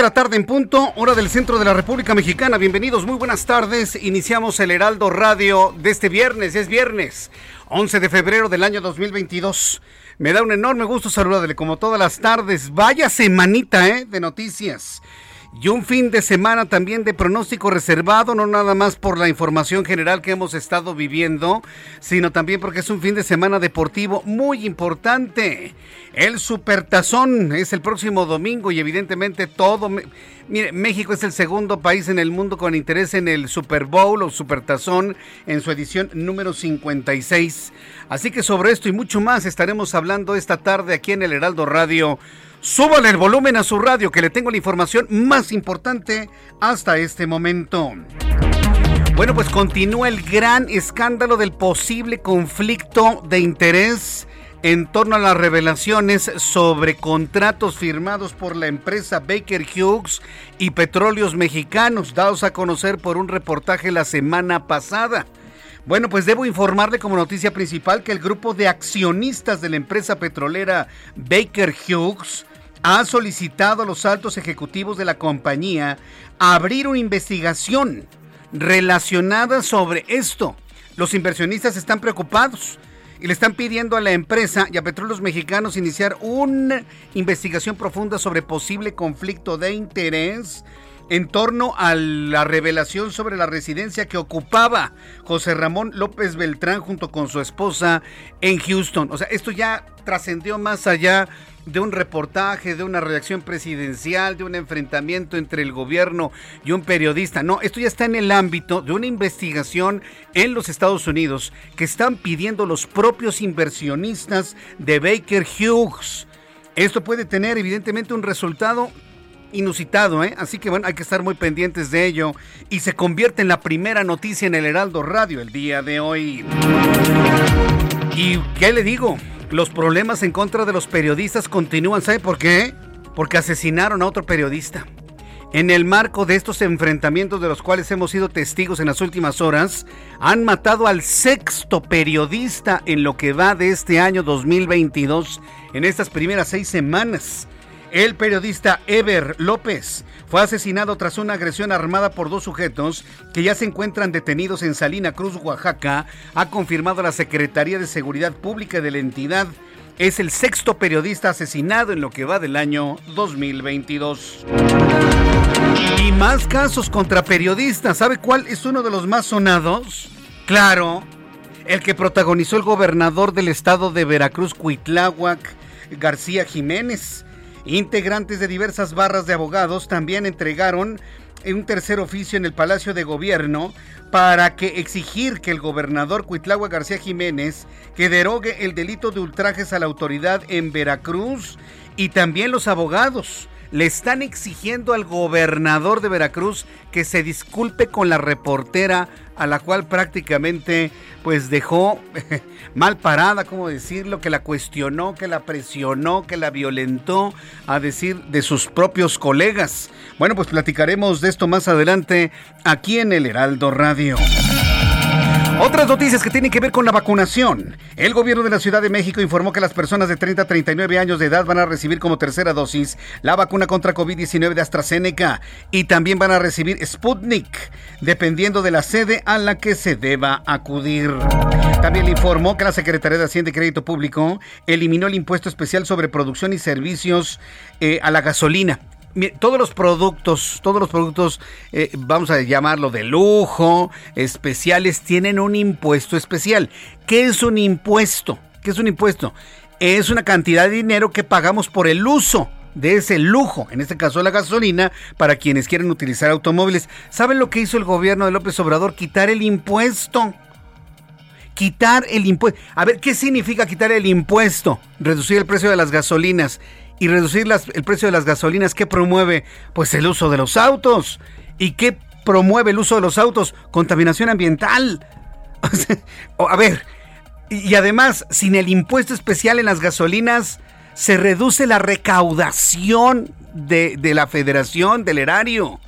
De la tarde en punto, hora del centro de la República Mexicana. Bienvenidos, muy buenas tardes. Iniciamos el Heraldo Radio de este viernes, es viernes, 11 de febrero del año 2022. Me da un enorme gusto saludarle como todas las tardes. Vaya semanita, ¿eh? De noticias. Y un fin de semana también de pronóstico reservado, no nada más por la información general que hemos estado viviendo, sino también porque es un fin de semana deportivo muy importante. El Supertazón es el próximo domingo y evidentemente todo... Mire, México es el segundo país en el mundo con interés en el Super Bowl o Supertazón en su edición número 56. Así que sobre esto y mucho más estaremos hablando esta tarde aquí en el Heraldo Radio Súbale el volumen a su radio que le tengo la información más importante hasta este momento. Bueno, pues continúa el gran escándalo del posible conflicto de interés en torno a las revelaciones sobre contratos firmados por la empresa Baker Hughes y Petróleos Mexicanos, dados a conocer por un reportaje la semana pasada. Bueno, pues debo informarle como noticia principal que el grupo de accionistas de la empresa petrolera Baker Hughes ha solicitado a los altos ejecutivos de la compañía abrir una investigación relacionada sobre esto. Los inversionistas están preocupados y le están pidiendo a la empresa y a Petróleos Mexicanos iniciar una investigación profunda sobre posible conflicto de interés en torno a la revelación sobre la residencia que ocupaba José Ramón López Beltrán junto con su esposa en Houston. O sea, esto ya trascendió más allá de un reportaje, de una reacción presidencial, de un enfrentamiento entre el gobierno y un periodista. No, esto ya está en el ámbito de una investigación en los Estados Unidos que están pidiendo los propios inversionistas de Baker Hughes. Esto puede tener evidentemente un resultado inusitado, ¿eh? Así que bueno, hay que estar muy pendientes de ello y se convierte en la primera noticia en el Heraldo Radio el día de hoy. ¿Y qué le digo? Los problemas en contra de los periodistas continúan, ¿sabe por qué? Porque asesinaron a otro periodista. En el marco de estos enfrentamientos de los cuales hemos sido testigos en las últimas horas, han matado al sexto periodista en lo que va de este año 2022, en estas primeras seis semanas. El periodista Ever López fue asesinado tras una agresión armada por dos sujetos que ya se encuentran detenidos en Salina Cruz, Oaxaca, ha confirmado la Secretaría de Seguridad Pública de la entidad. Es el sexto periodista asesinado en lo que va del año 2022. Y más casos contra periodistas. ¿Sabe cuál es uno de los más sonados? Claro, el que protagonizó el gobernador del estado de Veracruz, Cuitláhuac, García Jiménez Integrantes de diversas barras de abogados también entregaron un tercer oficio en el Palacio de Gobierno para que exigir que el gobernador Cuitlagua García Jiménez que derogue el delito de ultrajes a la autoridad en Veracruz y también los abogados le están exigiendo al gobernador de Veracruz que se disculpe con la reportera a la cual prácticamente pues dejó mal parada, como decirlo, que la cuestionó, que la presionó, que la violentó, a decir de sus propios colegas. Bueno, pues platicaremos de esto más adelante aquí en el Heraldo Radio. Otras noticias que tienen que ver con la vacunación. El gobierno de la Ciudad de México informó que las personas de 30 a 39 años de edad van a recibir como tercera dosis la vacuna contra COVID-19 de AstraZeneca y también van a recibir Sputnik, dependiendo de la sede a la que se deba acudir. También le informó que la Secretaría de Hacienda y Crédito Público eliminó el impuesto especial sobre producción y servicios eh, a la gasolina todos los productos, todos los productos, eh, vamos a llamarlo de lujo, especiales, tienen un impuesto especial. ¿Qué es un impuesto? ¿Qué es un impuesto? Es una cantidad de dinero que pagamos por el uso de ese lujo, en este caso la gasolina, para quienes quieren utilizar automóviles. ¿Saben lo que hizo el gobierno de López Obrador? Quitar el impuesto. Quitar el impuesto. A ver, ¿qué significa quitar el impuesto? Reducir el precio de las gasolinas y reducir el precio de las gasolinas, ¿qué promueve? Pues el uso de los autos. ¿Y qué promueve el uso de los autos? Contaminación ambiental. a ver, y además, sin el impuesto especial en las gasolinas, se reduce la recaudación de, de la federación del erario.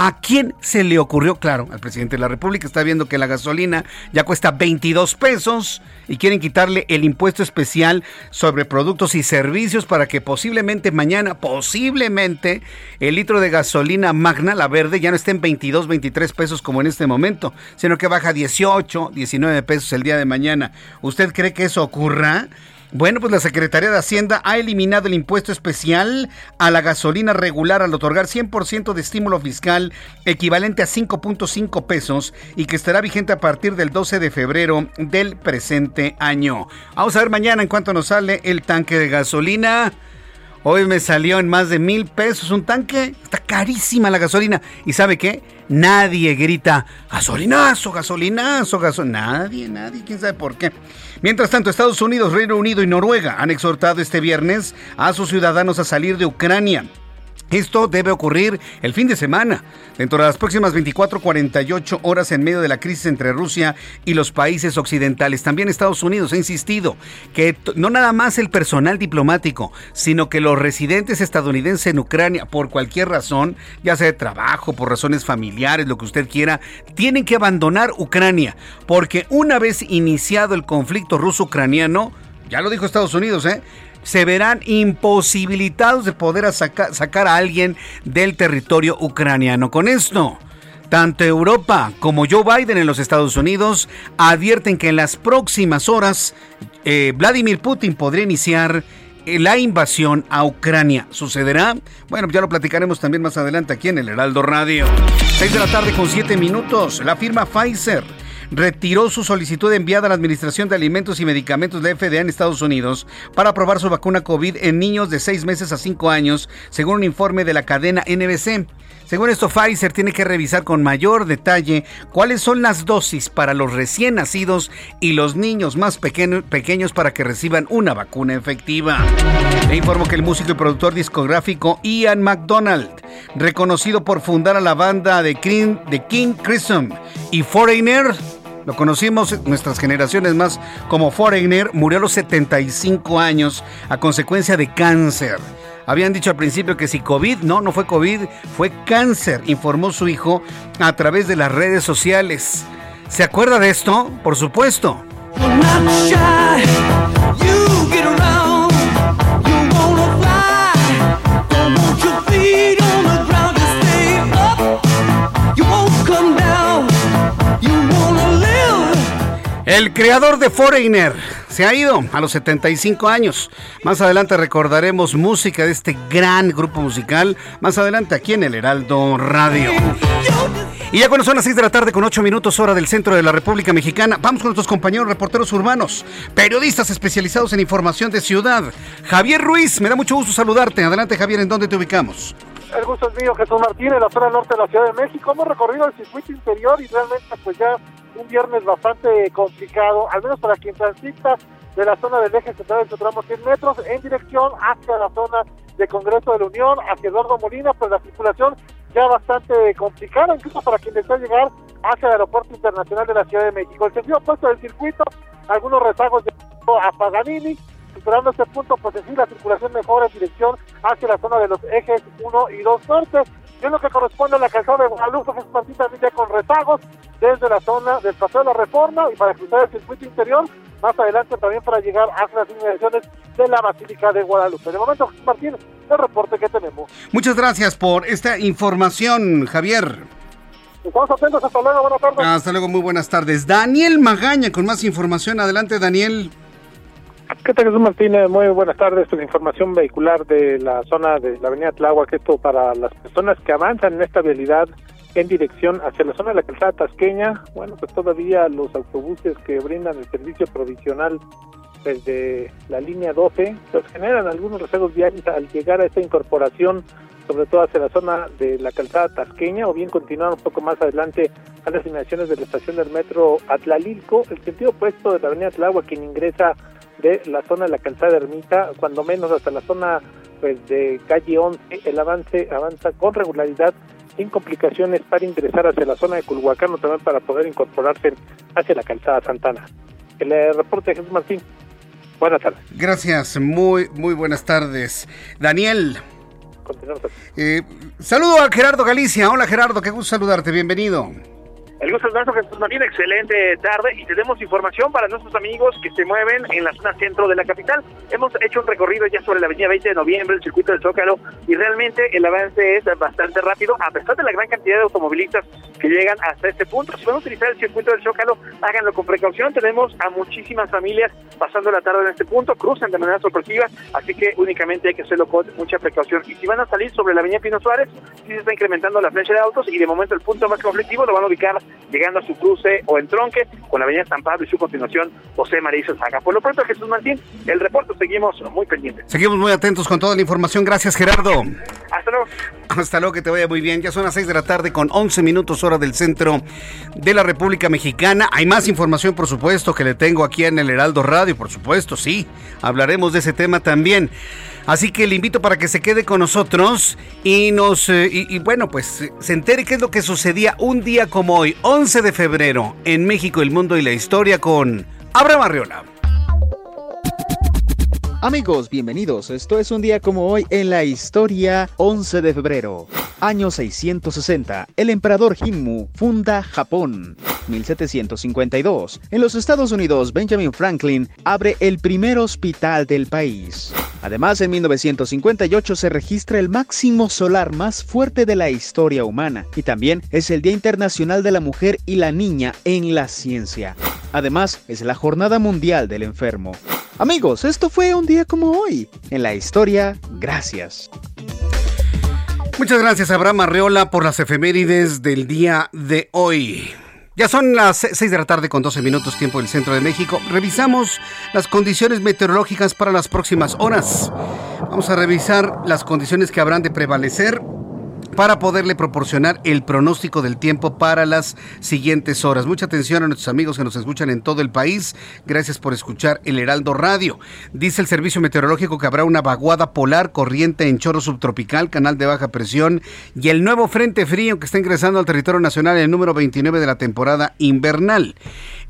¿A quién se le ocurrió? Claro, al presidente de la República está viendo que la gasolina ya cuesta 22 pesos y quieren quitarle el impuesto especial sobre productos y servicios para que posiblemente mañana, posiblemente, el litro de gasolina magna, la verde, ya no esté en 22, 23 pesos como en este momento, sino que baja 18, 19 pesos el día de mañana. ¿Usted cree que eso ocurra? Bueno, pues la Secretaría de Hacienda ha eliminado el impuesto especial a la gasolina regular al otorgar 100% de estímulo fiscal equivalente a 5.5 pesos y que estará vigente a partir del 12 de febrero del presente año. Vamos a ver mañana en cuánto nos sale el tanque de gasolina. Hoy me salió en más de mil pesos un tanque. Está carísima la gasolina. ¿Y sabe qué? Nadie grita gasolinazo, gasolinazo, gasolinazo. Nadie, nadie, quién sabe por qué. Mientras tanto, Estados Unidos, Reino Unido y Noruega han exhortado este viernes a sus ciudadanos a salir de Ucrania. Esto debe ocurrir el fin de semana, dentro de las próximas 24-48 horas en medio de la crisis entre Rusia y los países occidentales. También Estados Unidos ha insistido que no nada más el personal diplomático, sino que los residentes estadounidenses en Ucrania, por cualquier razón, ya sea de trabajo, por razones familiares, lo que usted quiera, tienen que abandonar Ucrania, porque una vez iniciado el conflicto ruso-ucraniano, ya lo dijo Estados Unidos, ¿eh? Se verán imposibilitados de poder sacar a alguien del territorio ucraniano. Con esto, tanto Europa como Joe Biden en los Estados Unidos advierten que en las próximas horas eh, Vladimir Putin podría iniciar eh, la invasión a Ucrania. ¿Sucederá? Bueno, ya lo platicaremos también más adelante aquí en el Heraldo Radio. 6 de la tarde con 7 minutos. La firma Pfizer retiró su solicitud enviada a la Administración de Alimentos y Medicamentos de FDA en Estados Unidos para aprobar su vacuna COVID en niños de 6 meses a 5 años, según un informe de la cadena NBC. Según esto, Pfizer tiene que revisar con mayor detalle cuáles son las dosis para los recién nacidos y los niños más pequeños para que reciban una vacuna efectiva. Le informo que el músico y productor discográfico Ian McDonald, reconocido por fundar a la banda de King, de King Crimson y Foreigner, lo conocimos nuestras generaciones más como Foreigner, murió a los 75 años a consecuencia de cáncer. Habían dicho al principio que si COVID, no, no fue COVID, fue cáncer, informó su hijo a través de las redes sociales. ¿Se acuerda de esto? Por supuesto. El creador de Foreigner se ha ido a los 75 años. Más adelante recordaremos música de este gran grupo musical. Más adelante aquí en el Heraldo Radio. Y ya cuando son las 6 de la tarde con 8 minutos hora del centro de la República Mexicana, vamos con nuestros compañeros reporteros urbanos, periodistas especializados en información de ciudad. Javier Ruiz, me da mucho gusto saludarte. Adelante Javier, ¿en dónde te ubicamos? El gusto es mío, Jesús Martínez, en la zona norte de la Ciudad de México. Hemos recorrido el circuito interior y realmente pues ya un viernes bastante complicado, al menos para quien transita de la zona del eje central del tramo 100 metros en dirección hacia la zona de Congreso de la Unión, hacia Eduardo Molina, pues la circulación ya bastante complicada, incluso para quien desea llegar hacia el Aeropuerto Internacional de la Ciudad de México. El sentido opuesto del circuito, algunos rezagos de a Paganini, superando este punto, pues sí, la circulación mejora en dirección hacia la zona de los ejes 1 y 2 norte Y en lo que corresponde a la calzada de Guadalupe, Jesús Martín también ya con retagos desde la zona del Paseo de la Reforma y para cruzar el circuito interior, más adelante también para llegar a las inmediaciones de la Basílica de Guadalupe. De momento, Jesús Martín, el reporte que tenemos. Muchas gracias por esta información, Javier. Estamos atentos, hasta luego, buenas tardes. Hasta luego, muy buenas tardes. Daniel Magaña con más información. Adelante, Daniel. ¿Qué tal, Jesús Martínez? Muy buenas tardes. Pues información vehicular de la zona de la avenida Tláhuac. Esto para las personas que avanzan en esta vialidad en dirección hacia la zona de la calzada tasqueña. Bueno, pues todavía los autobuses que brindan el servicio provisional desde la línea 12, pues generan algunos rezagos viales al llegar a esta incorporación, sobre todo hacia la zona de la calzada tasqueña, o bien continuar un poco más adelante a las inmediaciones de la estación del metro Atlalilco, el sentido opuesto de la avenida Tláhuac, quien ingresa de la zona de la calzada Ermita, cuando menos hasta la zona pues de calle 11, el avance avanza con regularidad sin complicaciones para ingresar hacia la zona de Culhuacán o también para poder incorporarse hacia la calzada Santana. El eh, reporte de Jesús Martín. Buenas tardes. Gracias, muy, muy buenas tardes. Daniel. Continuamos. Eh, saludo a Gerardo Galicia. Hola Gerardo, qué gusto saludarte, bienvenido. El gusto es nuestro, Jesús Martín. Excelente tarde y tenemos información para nuestros amigos que se mueven en la zona centro de la capital. Hemos hecho un recorrido ya sobre la avenida 20 de noviembre, el circuito del Zócalo, y realmente el avance es bastante rápido, a pesar de la gran cantidad de automovilistas que llegan hasta este punto. Si van a utilizar el circuito del Zócalo, háganlo con precaución. Tenemos a muchísimas familias pasando la tarde en este punto, cruzan de manera sorpresiva, así que únicamente hay que hacerlo con mucha precaución. Y si van a salir sobre la avenida Pino Suárez, sí se está incrementando la flecha de autos y de momento el punto más conflictivo lo van a ubicar llegando a su cruce o en tronque con la avenida San Pablo y su continuación José María Saga. Por lo pronto, Jesús Martín, el reporte seguimos muy pendientes. Seguimos muy atentos con toda la información. Gracias, Gerardo. Hasta luego. Hasta luego, que te vaya muy bien. Ya son las 6 de la tarde con 11 minutos hora del centro de la República Mexicana. Hay más información, por supuesto, que le tengo aquí en el Heraldo Radio, por supuesto, sí. Hablaremos de ese tema también. Así que le invito para que se quede con nosotros y nos eh, y, bueno, pues se entere qué es lo que sucedía un día como hoy, 11 de febrero, en México, el mundo y la historia con Abraham Arriola. Amigos, bienvenidos. Esto es un día como hoy en la historia 11 de febrero. Año 660. El emperador Himmu funda Japón. 1752. En los Estados Unidos, Benjamin Franklin abre el primer hospital del país. Además, en 1958 se registra el máximo solar más fuerte de la historia humana y también es el Día Internacional de la Mujer y la Niña en la Ciencia. Además, es la Jornada Mundial del Enfermo. Amigos, esto fue un día como hoy. En la historia, gracias. Muchas gracias, Abraham Arreola, por las efemérides del día de hoy. Ya son las 6 de la tarde con 12 minutos tiempo del centro de México. Revisamos las condiciones meteorológicas para las próximas horas. Vamos a revisar las condiciones que habrán de prevalecer para poderle proporcionar el pronóstico del tiempo para las siguientes horas. Mucha atención a nuestros amigos que nos escuchan en todo el país. Gracias por escuchar el Heraldo Radio. Dice el Servicio Meteorológico que habrá una vaguada polar corriente en chorro subtropical, canal de baja presión y el nuevo frente frío que está ingresando al territorio nacional, el número 29 de la temporada invernal.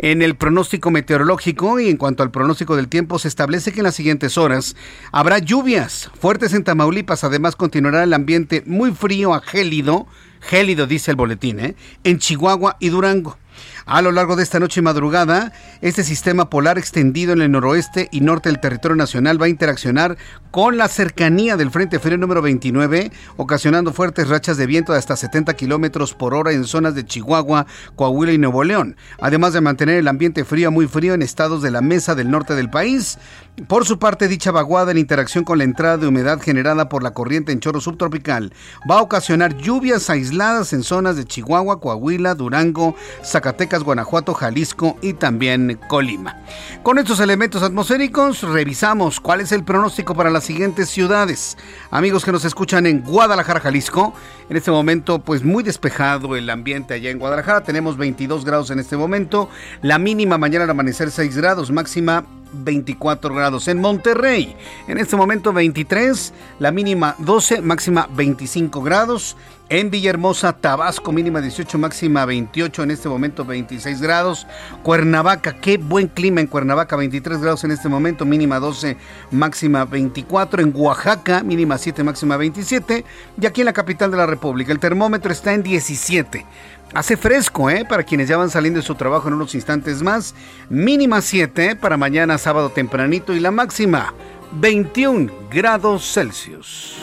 En el pronóstico meteorológico y en cuanto al pronóstico del tiempo, se establece que en las siguientes horas habrá lluvias fuertes en Tamaulipas. Además, continuará el ambiente muy frío a gélido, gélido dice el boletín, ¿eh? en Chihuahua y Durango. A lo largo de esta noche y madrugada, este sistema polar extendido en el noroeste y norte del territorio nacional va a interaccionar con la cercanía del Frente Frío número 29, ocasionando fuertes rachas de viento de hasta 70 kilómetros por hora en zonas de Chihuahua, Coahuila y Nuevo León, además de mantener el ambiente frío a muy frío en estados de la mesa del norte del país. Por su parte, dicha vaguada en interacción con la entrada de humedad generada por la corriente en chorro subtropical va a ocasionar lluvias aisladas en zonas de Chihuahua, Coahuila, Durango, Zacatecas, Guanajuato, Jalisco y también Colima. Con estos elementos atmosféricos revisamos cuál es el pronóstico para las siguientes ciudades. Amigos que nos escuchan en Guadalajara, Jalisco, en este momento pues muy despejado el ambiente allá en Guadalajara, tenemos 22 grados en este momento, la mínima mañana al amanecer 6 grados, máxima 24 grados. En Monterrey, en este momento 23, la mínima 12, máxima 25 grados. En Villahermosa, Tabasco, mínima 18, máxima 28, en este momento 26 grados. Cuernavaca, qué buen clima en Cuernavaca, 23 grados en este momento, mínima 12, máxima 24. En Oaxaca, mínima 7, máxima 27. Y aquí en la capital de la República, el termómetro está en 17. Hace fresco, ¿eh? Para quienes ya van saliendo de su trabajo en unos instantes más. Mínima 7 para mañana sábado tempranito y la máxima 21 grados Celsius.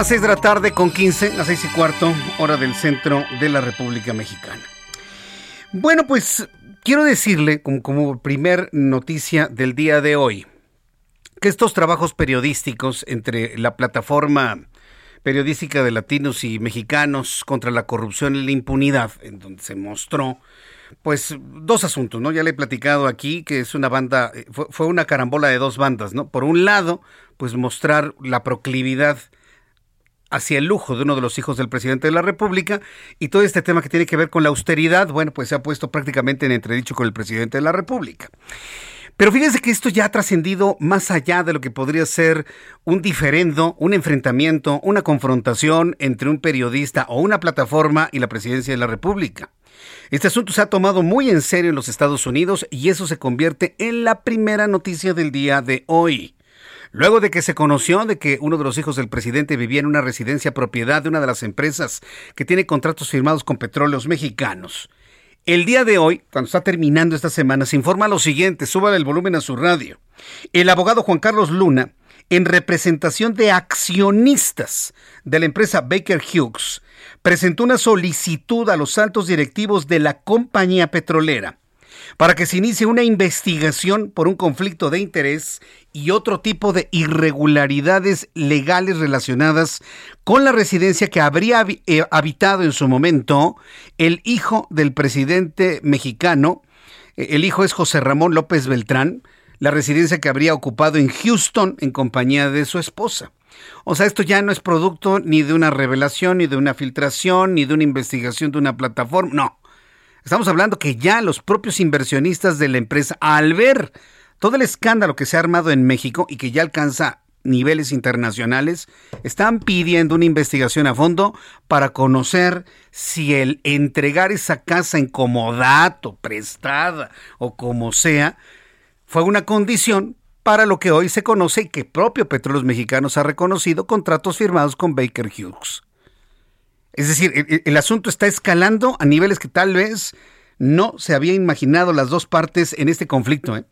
Las 6 de la tarde con 15, las 6 y cuarto, hora del centro de la República Mexicana. Bueno, pues quiero decirle, como, primer noticia del día de hoy, que estos trabajos periodísticos entre la plataforma periodística de latinos y mexicanos contra la corrupción y la impunidad, en donde se mostró, pues, dos asuntos, ¿no? Ya le he platicado aquí que es una banda, fue, fue una carambola de dos bandas, ¿no? Por un lado, pues mostrar la proclividad hacia el lujo de uno de los hijos del presidente de la República y todo este tema que tiene que ver con la austeridad, bueno, pues se ha puesto prácticamente en entredicho con el presidente de la República. Pero fíjense que esto ya ha trascendido más allá de lo que podría ser un diferendo, un enfrentamiento, una confrontación entre un periodista o una plataforma y la presidencia de la República. Este asunto se ha tomado muy en serio en los Estados Unidos y eso se convierte en la primera noticia del día de hoy. Luego de que se conoció de que uno de los hijos del presidente vivía en una residencia propiedad de una de las empresas que tiene contratos firmados con petróleos mexicanos. El día de hoy, cuando está terminando esta semana, se informa lo siguiente, suba el volumen a su radio. El abogado Juan Carlos Luna, en representación de accionistas de la empresa Baker Hughes, presentó una solicitud a los altos directivos de la compañía petrolera para que se inicie una investigación por un conflicto de interés y otro tipo de irregularidades legales relacionadas con la residencia que habría eh, habitado en su momento el hijo del presidente mexicano. Eh, el hijo es José Ramón López Beltrán, la residencia que habría ocupado en Houston en compañía de su esposa. O sea, esto ya no es producto ni de una revelación, ni de una filtración, ni de una investigación de una plataforma, no. Estamos hablando que ya los propios inversionistas de la empresa, al ver todo el escándalo que se ha armado en México y que ya alcanza niveles internacionales, están pidiendo una investigación a fondo para conocer si el entregar esa casa en comodato, prestada o como sea, fue una condición para lo que hoy se conoce y que propio Petróleos Mexicanos ha reconocido contratos firmados con Baker Hughes. Es decir, el, asunto está escalando a niveles que tal vez no se había imaginado las dos partes en este conflicto. ¿eh?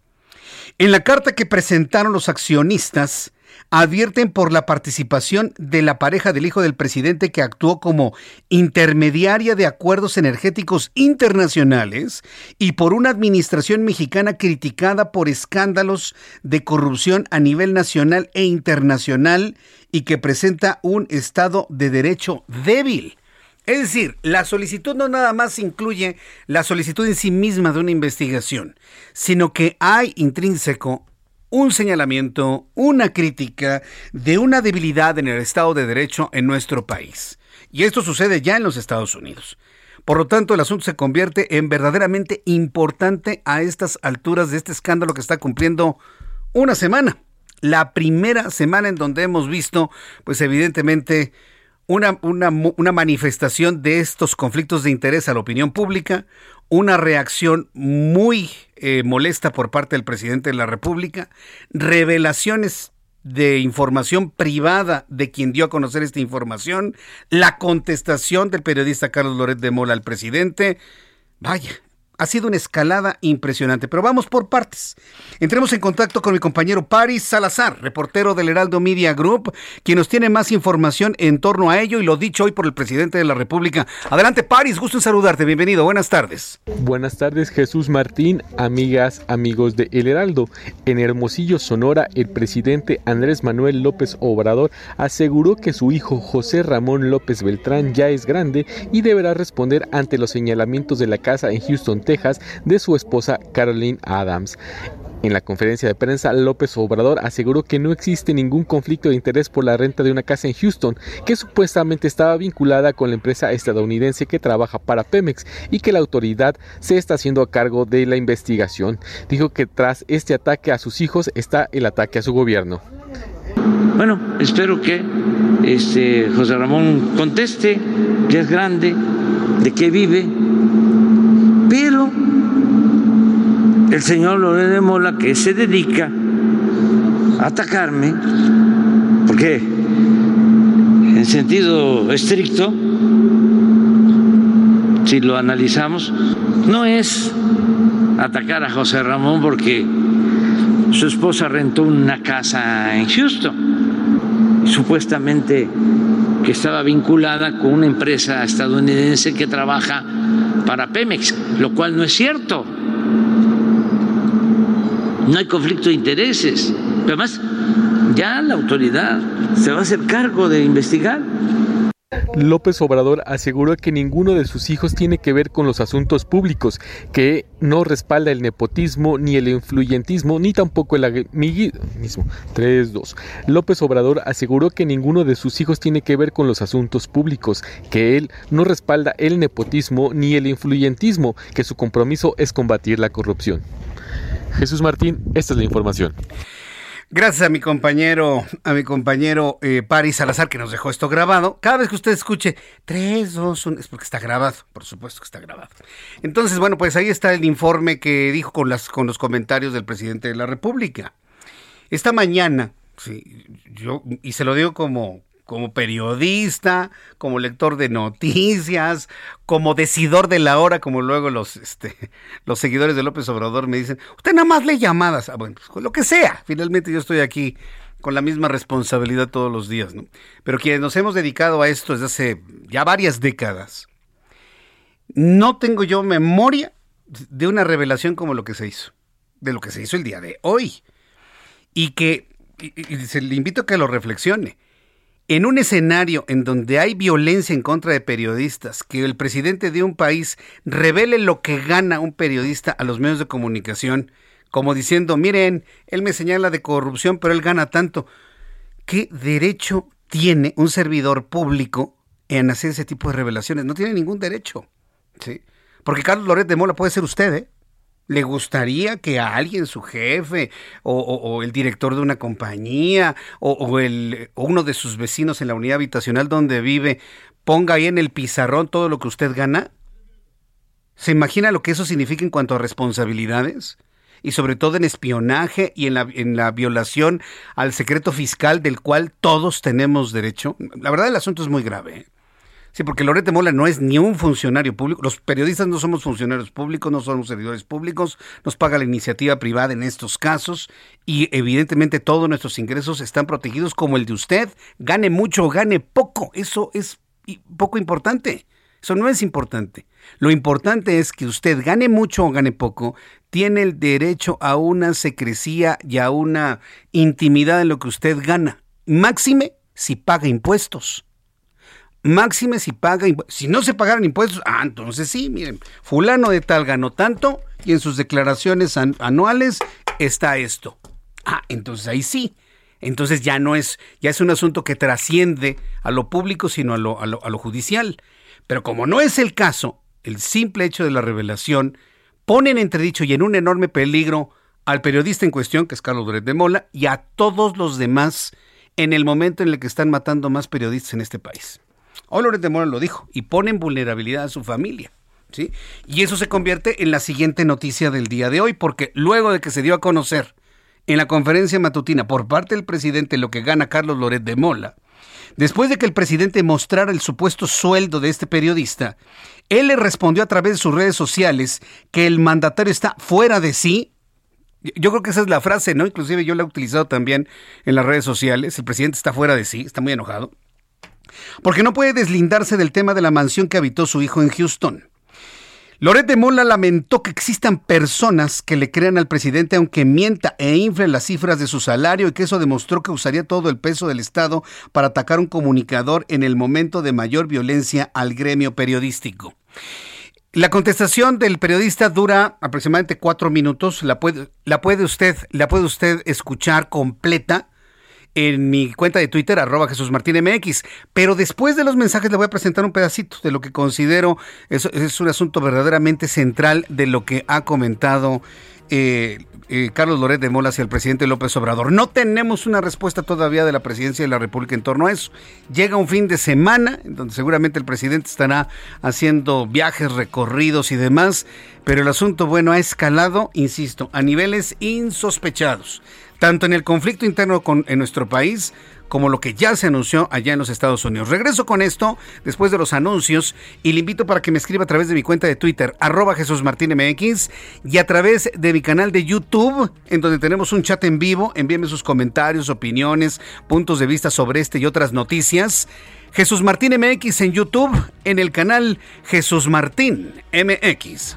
En la carta que presentaron los accionistas, advierten por la participación de la pareja del hijo del presidente que actuó como intermediaria de acuerdos energéticos internacionales y por una administración mexicana criticada por escándalos de corrupción a nivel nacional e internacional y que presenta un Estado de Derecho débil. Es decir, la solicitud no nada más incluye la solicitud en sí misma de una investigación, sino que hay intrínseco un señalamiento, una crítica de una debilidad en el Estado de Derecho en nuestro país. Y esto sucede ya en los Estados Unidos. Por lo tanto, el asunto se convierte en verdaderamente importante a estas alturas de este escándalo que está cumpliendo una semana. La primera semana en donde hemos visto, pues evidentemente, una, manifestación de estos conflictos de interés a la opinión pública, una reacción muy eh, molesta por parte del presidente de la República, revelaciones de información privada de quien dio a conocer esta información, la contestación del periodista Carlos Loret de Mola al presidente. Vaya, ha sido una escalada impresionante, pero vamos por partes. Entremos en contacto con mi compañero Paris Salazar, reportero del Heraldo Media Group, quien nos tiene más información en torno a ello y lo dicho hoy por el presidente de la República. Adelante, Paris, gusto en saludarte. Bienvenido. Buenas tardes. Buenas tardes, Jesús Martín, amigas, amigos de El Heraldo. En Hermosillo, Sonora, el presidente Andrés Manuel López Obrador aseguró que su hijo José Ramón López Beltrán ya es grande y deberá responder ante los señalamientos de la casa en Houston, Texas, de su esposa Caroline Adams. En la conferencia de prensa, López Obrador aseguró que no existe ningún conflicto de interés por la renta de una casa en Houston, que supuestamente estaba vinculada con la empresa estadounidense que trabaja para Pemex y que la autoridad se está haciendo a cargo de la investigación. Dijo que tras este ataque a sus hijos está el ataque a su gobierno. Bueno, espero que este José Ramón conteste, que es grande, de qué vive, pero el señor Loret de Mola, que se dedica a atacarme, porque en sentido estricto, si lo analizamos, no es atacar a José Ramón porque su esposa rentó una casa en Houston, supuestamente que estaba vinculada con una empresa estadounidense que trabaja para Pemex, lo cual no es cierto no hay conflicto de intereses. Pero además, ya la autoridad se va a hacer cargo de investigar. López Obrador aseguró que ninguno de sus hijos tiene que ver con los asuntos públicos, que no respalda el nepotismo, ni el influyentismo, ni tampoco el amiguismo. 3-2. López Obrador aseguró que ninguno de sus hijos tiene que ver con los asuntos públicos, que él no respalda el nepotismo ni el influyentismo, que su compromiso es combatir la corrupción. Jesús Martín, esta es la información. Gracias a mi compañero, a mi compañero eh, Paris Salazar que nos dejó esto grabado. Cada vez que usted escuche 3, 2, 1, es porque está grabado, por supuesto que está grabado. Entonces, bueno, pues ahí está el informe que dijo con, con los comentarios del presidente de la República. Esta mañana, sí, yo, y se lo digo como, como periodista, como lector de noticias, como decidor de la hora, como luego los, este, los seguidores de López Obrador me dicen, usted nada más lee llamadas. Ah, bueno, pues lo que sea. Finalmente yo estoy aquí con la misma responsabilidad todos los días, ¿no? Pero quienes nos hemos dedicado a esto desde hace ya varias décadas, no tengo yo memoria de una revelación como lo que se hizo, de lo que se hizo el día de hoy. Y que, y, se le invito a que lo reflexione en un escenario en donde hay violencia en contra de periodistas, que el presidente de un país revele lo que gana un periodista a los medios de comunicación, como diciendo, miren, él me señala de corrupción, pero él gana tanto. ¿Qué derecho tiene un servidor público en hacer ese tipo de revelaciones? No tiene ningún derecho. ¿sí? Porque Carlos Loret de Mola puede ser usted, ¿eh? ¿Le gustaría que a alguien, su jefe, o, el director de una compañía, o, el, uno de sus vecinos en la unidad habitacional donde vive, ponga ahí en el pizarrón todo lo que usted gana? ¿Se imagina lo que eso significa en cuanto a responsabilidades? Y sobre todo en espionaje y en la, en la violación al secreto fiscal del cual todos tenemos derecho. La verdad el asunto es muy grave. Sí, porque Lorete Mola no es ni un funcionario público. Los periodistas no somos funcionarios públicos, no somos servidores públicos. Nos paga la iniciativa privada en estos casos y evidentemente todos nuestros ingresos están protegidos como el de usted. Gane mucho o gane poco. Eso es poco importante. Eso no es importante. Lo importante es que usted gane mucho o gane poco, tiene el derecho a una secrecía y a una intimidad en lo que usted gana. Máxime si paga impuestos máxime si paga si no se pagaran impuestos, ah, entonces sí, miren, fulano de tal ganó tanto y en sus declaraciones anuales está esto. Ah, entonces ahí sí. Entonces ya no es, ya es un asunto que trasciende a lo público, sino a lo, a lo, judicial. Pero como no es el caso, el simple hecho de la revelación pone en entredicho y en un enorme peligro al periodista en cuestión, que es Carlos Duret de Mola, y a todos los demás en el momento en el que están matando más periodistas en este país. Hoy Loret Mora lo dijo, y pone en vulnerabilidad a su familia. ¿sí? Y eso se convierte en la siguiente noticia del día de hoy, porque luego de que se dio a conocer en la conferencia matutina por parte del presidente lo que gana Carlos Loret de Mola, Después de que el presidente mostrara el supuesto sueldo de este periodista, él le respondió a través de sus redes sociales que el mandatario está fuera de sí. Yo creo que esa es la frase, ¿no? Inclusive yo la he utilizado también en las redes sociales. El presidente está fuera de sí, está muy enojado. Porque no puede deslindarse del tema de la mansión que habitó su hijo en Houston. Loret de Mola lamentó que existan personas que le crean al presidente aunque mienta e infle las cifras de su salario y que eso demostró que usaría todo el peso del Estado para atacar un comunicador en el momento de mayor violencia al gremio periodístico. La contestación del periodista dura aproximadamente cuatro minutos. La puede usted, la puede usted escuchar completa en mi cuenta de Twitter, arroba Jesús Martín MX. Pero después de los mensajes le voy a presentar un pedacito de lo que considero es, un asunto verdaderamente central de lo que ha comentado eh, eh, Carlos Loret de Mola hacia el presidente López Obrador. No tenemos una respuesta todavía de la presidencia de la República en torno a eso. Llega un fin de semana, donde seguramente el presidente estará haciendo viajes, recorridos y demás, pero el asunto, bueno, ha escalado, insisto, a niveles insospechados tanto en el conflicto interno en nuestro país como lo que ya se anunció allá en los Estados Unidos. Regreso con esto después de los anuncios y le invito para que me escriba a través de mi cuenta de Twitter, arroba Jesús Martín MX, y a través de mi canal de YouTube, en donde tenemos un chat en vivo. Envíeme sus comentarios, opiniones, puntos de vista sobre este y otras noticias. Jesús Martín MX en YouTube, en el canal Jesús Martín MX.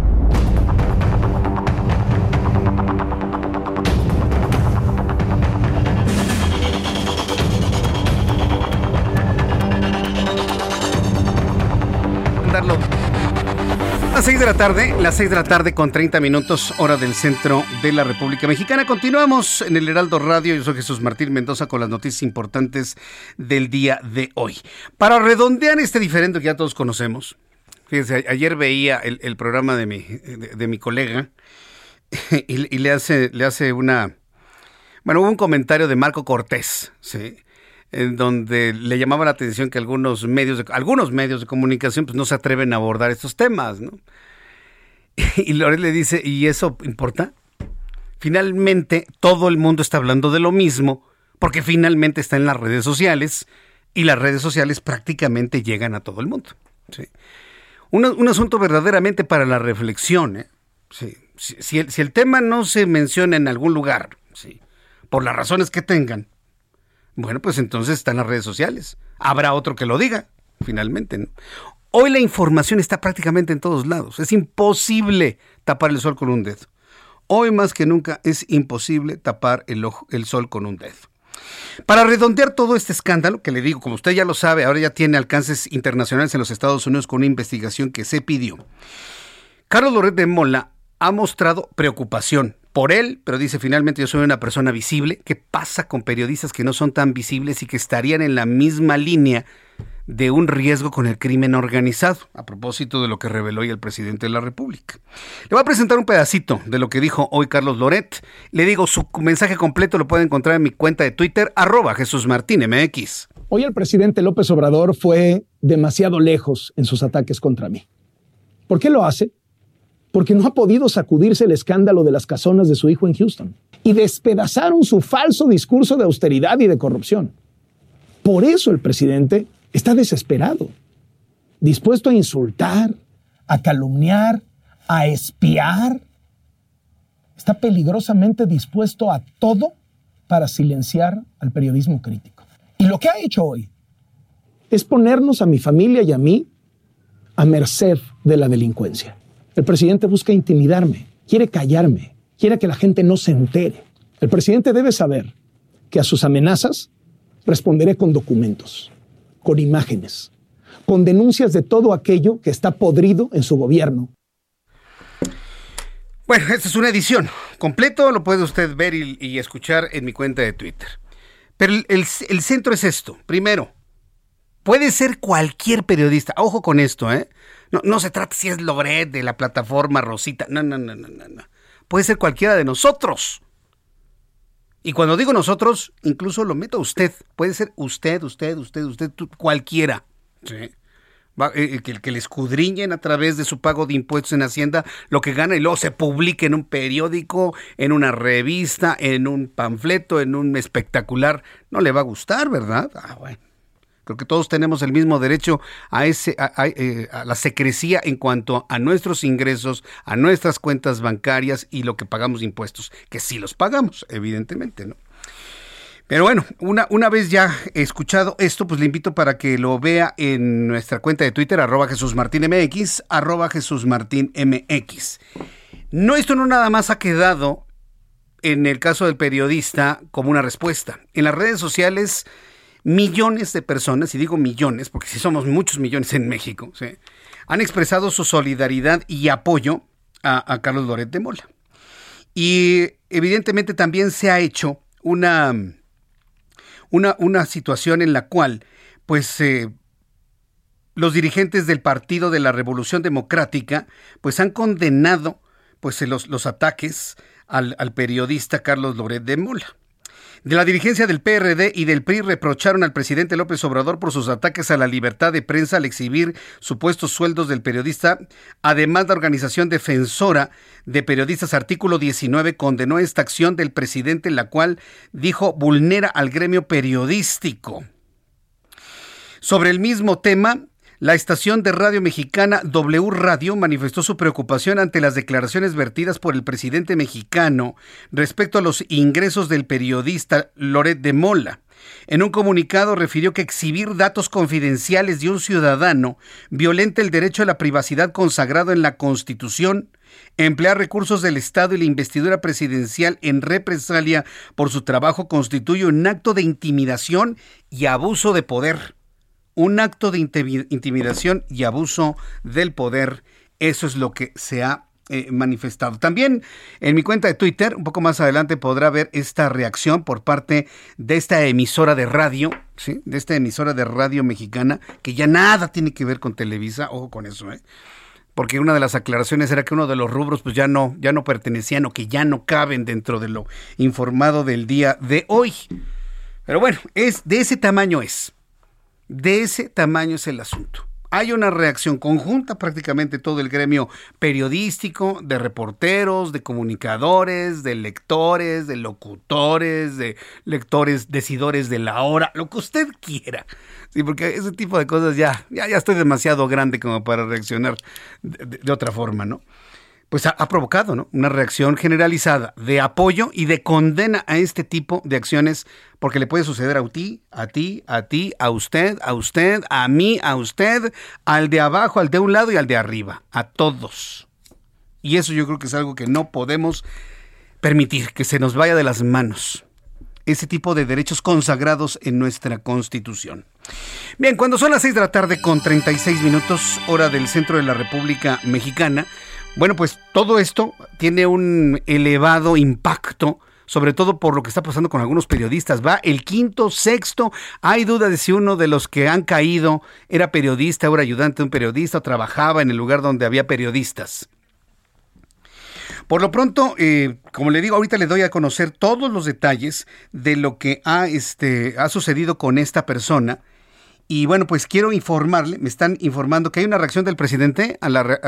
Las 6 de la tarde, las 6 de la tarde con 30 minutos, hora del centro de la República Mexicana. Continuamos en el Heraldo Radio. Yo soy Jesús Martín Mendoza con las noticias importantes del día de hoy. Para redondear este diferente que ya todos conocemos, fíjense, ayer veía el, programa de mi, de mi colega y, y, le, hace, le hace una. Bueno, hubo un comentario de Marco Cortés, ¿sí? En donde le llamaba la atención que algunos medios de, algunos medios de comunicación pues no se atreven a abordar estos temas, ¿no? Y Loret le dice, ¿y eso importa? Finalmente, todo el mundo está hablando de lo mismo, porque finalmente está en las redes sociales, y las redes sociales prácticamente llegan a todo el mundo. ¿sí? Un, un, asunto verdaderamente para la reflexión. ¿eh? Sí. Si, si, el, si, el, tema no se menciona en algún lugar, ¿sí? por las razones que tengan, bueno, pues entonces están las redes sociales. Habrá otro que lo diga, finalmente. ¿no? Hoy la información está prácticamente en todos lados. Es imposible tapar el sol con un dedo. Hoy más que nunca es imposible tapar el, ojo, el sol con un dedo. Para redondear todo este escándalo, que le digo, como usted ya lo sabe, ahora ya tiene alcances internacionales en los Estados Unidos con una investigación que se pidió. Carlos Loret de Mola ha mostrado preocupación por él, pero dice finalmente yo soy una persona visible. ¿Qué pasa con periodistas que no son tan visibles y que estarían en la misma línea de un riesgo con el crimen organizado? A propósito de lo que reveló hoy el presidente de la República. Le voy a presentar un pedacito de lo que dijo hoy Carlos Loret. Le digo, su mensaje completo lo puede encontrar en mi cuenta de Twitter, arroba Jesús Martín MX. Hoy el presidente López Obrador fue demasiado lejos en sus ataques contra mí. ¿Por qué lo hace? Porque no ha podido sacudirse el escándalo de las casonas de su hijo en Houston y despedazaron su falso discurso de austeridad y de corrupción. Por eso el presidente está desesperado, dispuesto a insultar, a calumniar, a espiar. Está peligrosamente dispuesto a todo para silenciar al periodismo crítico. Y lo que ha hecho hoy es ponernos a mi familia y a mí a merced de la delincuencia. El presidente busca intimidarme, quiere callarme, quiere que la gente no se entere. El presidente debe saber que a sus amenazas responderé con documentos, con imágenes, con denuncias de todo aquello que está podrido en su gobierno. Bueno, esta es una edición. Completo lo puede usted ver y, escuchar en mi cuenta de Twitter. Pero el centro es esto. Primero, puede ser cualquier periodista. Ojo con esto, ¿eh? No, no se trata si es Loret de la plataforma Rosita. No, no, no, no, no. puede ser cualquiera de nosotros. Y cuando digo nosotros, incluso lo meto a usted. Puede ser usted, usted, usted, usted, cualquiera. ¿sí? Eh, que, que le escudriñen a través de su pago de impuestos en Hacienda lo que gana y luego se publique en un periódico, en una revista, en un panfleto, en un espectacular. No le va a gustar, ¿verdad? Ah, bueno. Creo que todos tenemos el mismo derecho a, ese, a, eh, a, la secrecía en cuanto a nuestros ingresos, a nuestras cuentas bancarias y lo que pagamos impuestos, que sí los pagamos, evidentemente, ¿no? Pero bueno, una, una vez ya escuchado esto, pues le invito para que lo vea en nuestra cuenta de Twitter, arroba Jesús arroba Jesús Martín. No, esto no nada más ha quedado en el caso del periodista como una respuesta. En las redes sociales, millones de personas, y digo millones, porque si somos muchos millones en México, han expresado su solidaridad y apoyo a, a Carlos Loret de Mola. Y evidentemente también se ha hecho una una, una situación en la cual, pues, eh, los dirigentes del Partido de la Revolución Democrática, pues, han condenado, pues, los, los ataques al, al periodista Carlos Loret de Mola. De la dirigencia del PRD y del PRI reprocharon al presidente López Obrador por sus ataques a la libertad de prensa al exhibir supuestos sueldos del periodista. Además, la organización defensora de periodistas artículo 19 condenó esta acción del presidente, la cual dijo vulnera al gremio periodístico. Sobre el mismo tema, la estación de radio mexicana W Radio manifestó su preocupación ante las declaraciones vertidas por el presidente mexicano respecto a los ingresos del periodista Loret de Mola. En un comunicado refirió que exhibir datos confidenciales de un ciudadano violenta el derecho a la privacidad consagrado en la Constitución, emplear recursos del Estado y la investidura presidencial en represalia por su trabajo constituye un acto de intimidación y abuso de poder un acto de intimidación y abuso del poder. Eso es lo que se ha eh, manifestado. También en mi cuenta de Twitter, un poco más adelante podrá ver esta reacción por parte de esta emisora de radio, ¿sí? de esta emisora de radio mexicana, que ya nada tiene que ver con Televisa, ojo con eso, ¿eh? porque una de las aclaraciones era que uno de los rubros pues ya no, ya no pertenecían o que ya no caben dentro de lo informado del día de hoy. Pero bueno, es de ese tamaño es. De ese tamaño es el asunto. Hay una reacción conjunta prácticamente todo el gremio periodístico, de reporteros, de comunicadores, de lectores, de locutores, de lectores decidores de la hora, lo que usted quiera. Sí, porque ese tipo de cosas ya, ya, ya estoy demasiado grande como para reaccionar de, de otra forma, ¿no? Pues ha, provocado ¿no? una reacción generalizada de apoyo y de condena a este tipo de acciones, porque le puede suceder a ti, a ti, a ti, a usted, a usted, a mí, a usted, al de abajo, al de un lado y al de arriba, a todos. Y eso yo creo que es algo que no podemos permitir, que se nos vaya de las manos ese tipo de derechos consagrados en nuestra Constitución. Bien, cuando son las 6 de la tarde con 36 minutos, hora del centro de la República Mexicana, bueno, pues todo esto tiene un elevado impacto sobre todo por lo que está pasando con algunos periodistas. Va el quinto, sexto. Hay duda de si uno de los que han caído era periodista, era ayudante de un periodista, o trabajaba en el lugar donde había periodistas. Por lo pronto, eh, como le digo, ahorita le doy a conocer todos los detalles de lo que ha, este, ha sucedido con esta persona. Y bueno, pues quiero informarle, me están informando que hay una reacción del presidente a la,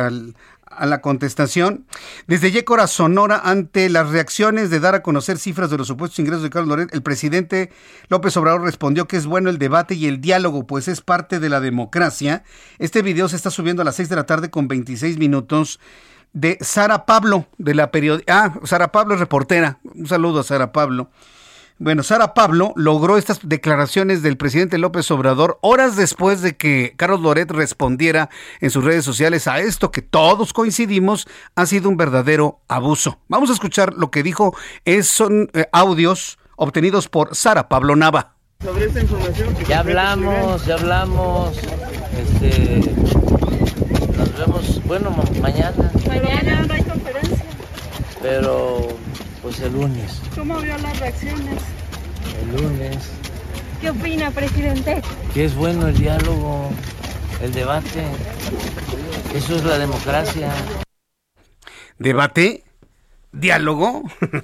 a la contestación. Desde Yécora, Sonora, ante las reacciones de dar a conocer cifras de los supuestos ingresos de Carlos Loret, el presidente López Obrador respondió que es bueno el debate y el diálogo, pues es parte de la democracia. Este video se está subiendo a las 6 de la tarde con 26 minutos de Sara Pablo, de la periodista. Ah, Sara Pablo es reportera. Un saludo a Sara Pablo. Bueno, Sara Pablo logró estas declaraciones del presidente López Obrador horas después de que Carlos Loret respondiera en sus redes sociales a esto que todos coincidimos ha sido un verdadero abuso. Vamos a escuchar lo que dijo. Es, son eh, audios obtenidos por Sara Pablo Nava. Sobre esta información. ya hablamos, ya hablamos. Este, nos vemos, bueno, mañana. Mañana no hay conferencia. Pero pues el lunes. ¿Cómo vio las reacciones? El lunes. ¿Qué opina, presidente? Que es bueno el diálogo, el debate. Eso es la democracia. ¿Debate? diálogo.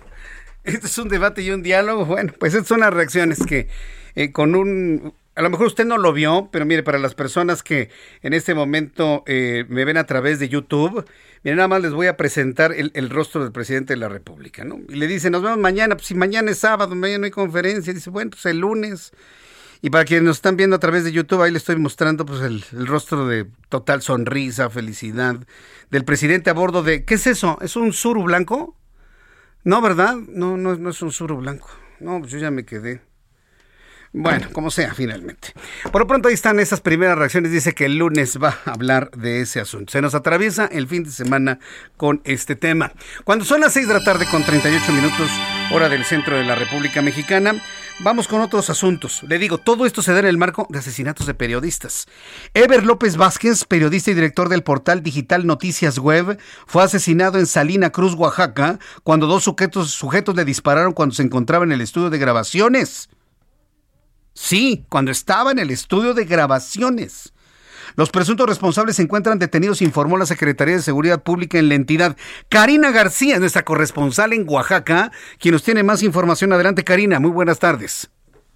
Este es un debate y un diálogo. Bueno, pues estas son las reacciones que eh, con un... A lo mejor usted no lo vio, pero mire, para las personas que en este momento eh, me ven a través de YouTube, mire, nada más les voy a presentar el, el, rostro del presidente de la República, ¿no? Y le dice, nos vemos mañana, pues si mañana es sábado, mañana no hay conferencia, dice, bueno, pues el lunes. Y para quienes nos están viendo a través de YouTube, ahí le estoy mostrando pues el, el, rostro de total sonrisa, felicidad del presidente a bordo de... ¿Qué es eso? ¿Es un suru blanco? No, ¿verdad? No, no, no es un suru blanco. No, pues yo ya me quedé. Bueno, como sea, finalmente. Por lo pronto ahí están esas primeras reacciones. Dice que el lunes va a hablar de ese asunto. Se nos atraviesa el fin de semana con este tema. Cuando son las 6 de la tarde con 38 minutos, hora del centro de la República Mexicana, vamos con otros asuntos. Le digo, todo esto se da en el marco de asesinatos de periodistas. Ever López Vázquez, periodista y director del portal digital Noticias Web, fue asesinado en Salina Cruz, Oaxaca, cuando dos sujetos, sujetos le dispararon cuando se encontraba en el estudio de grabaciones. Sí, cuando estaba en el estudio de grabaciones. Los presuntos responsables se encuentran detenidos, informó la Secretaría de Seguridad Pública en la entidad. Karina García, nuestra corresponsal en Oaxaca, quien nos tiene más información. Adelante, Karina, muy buenas tardes.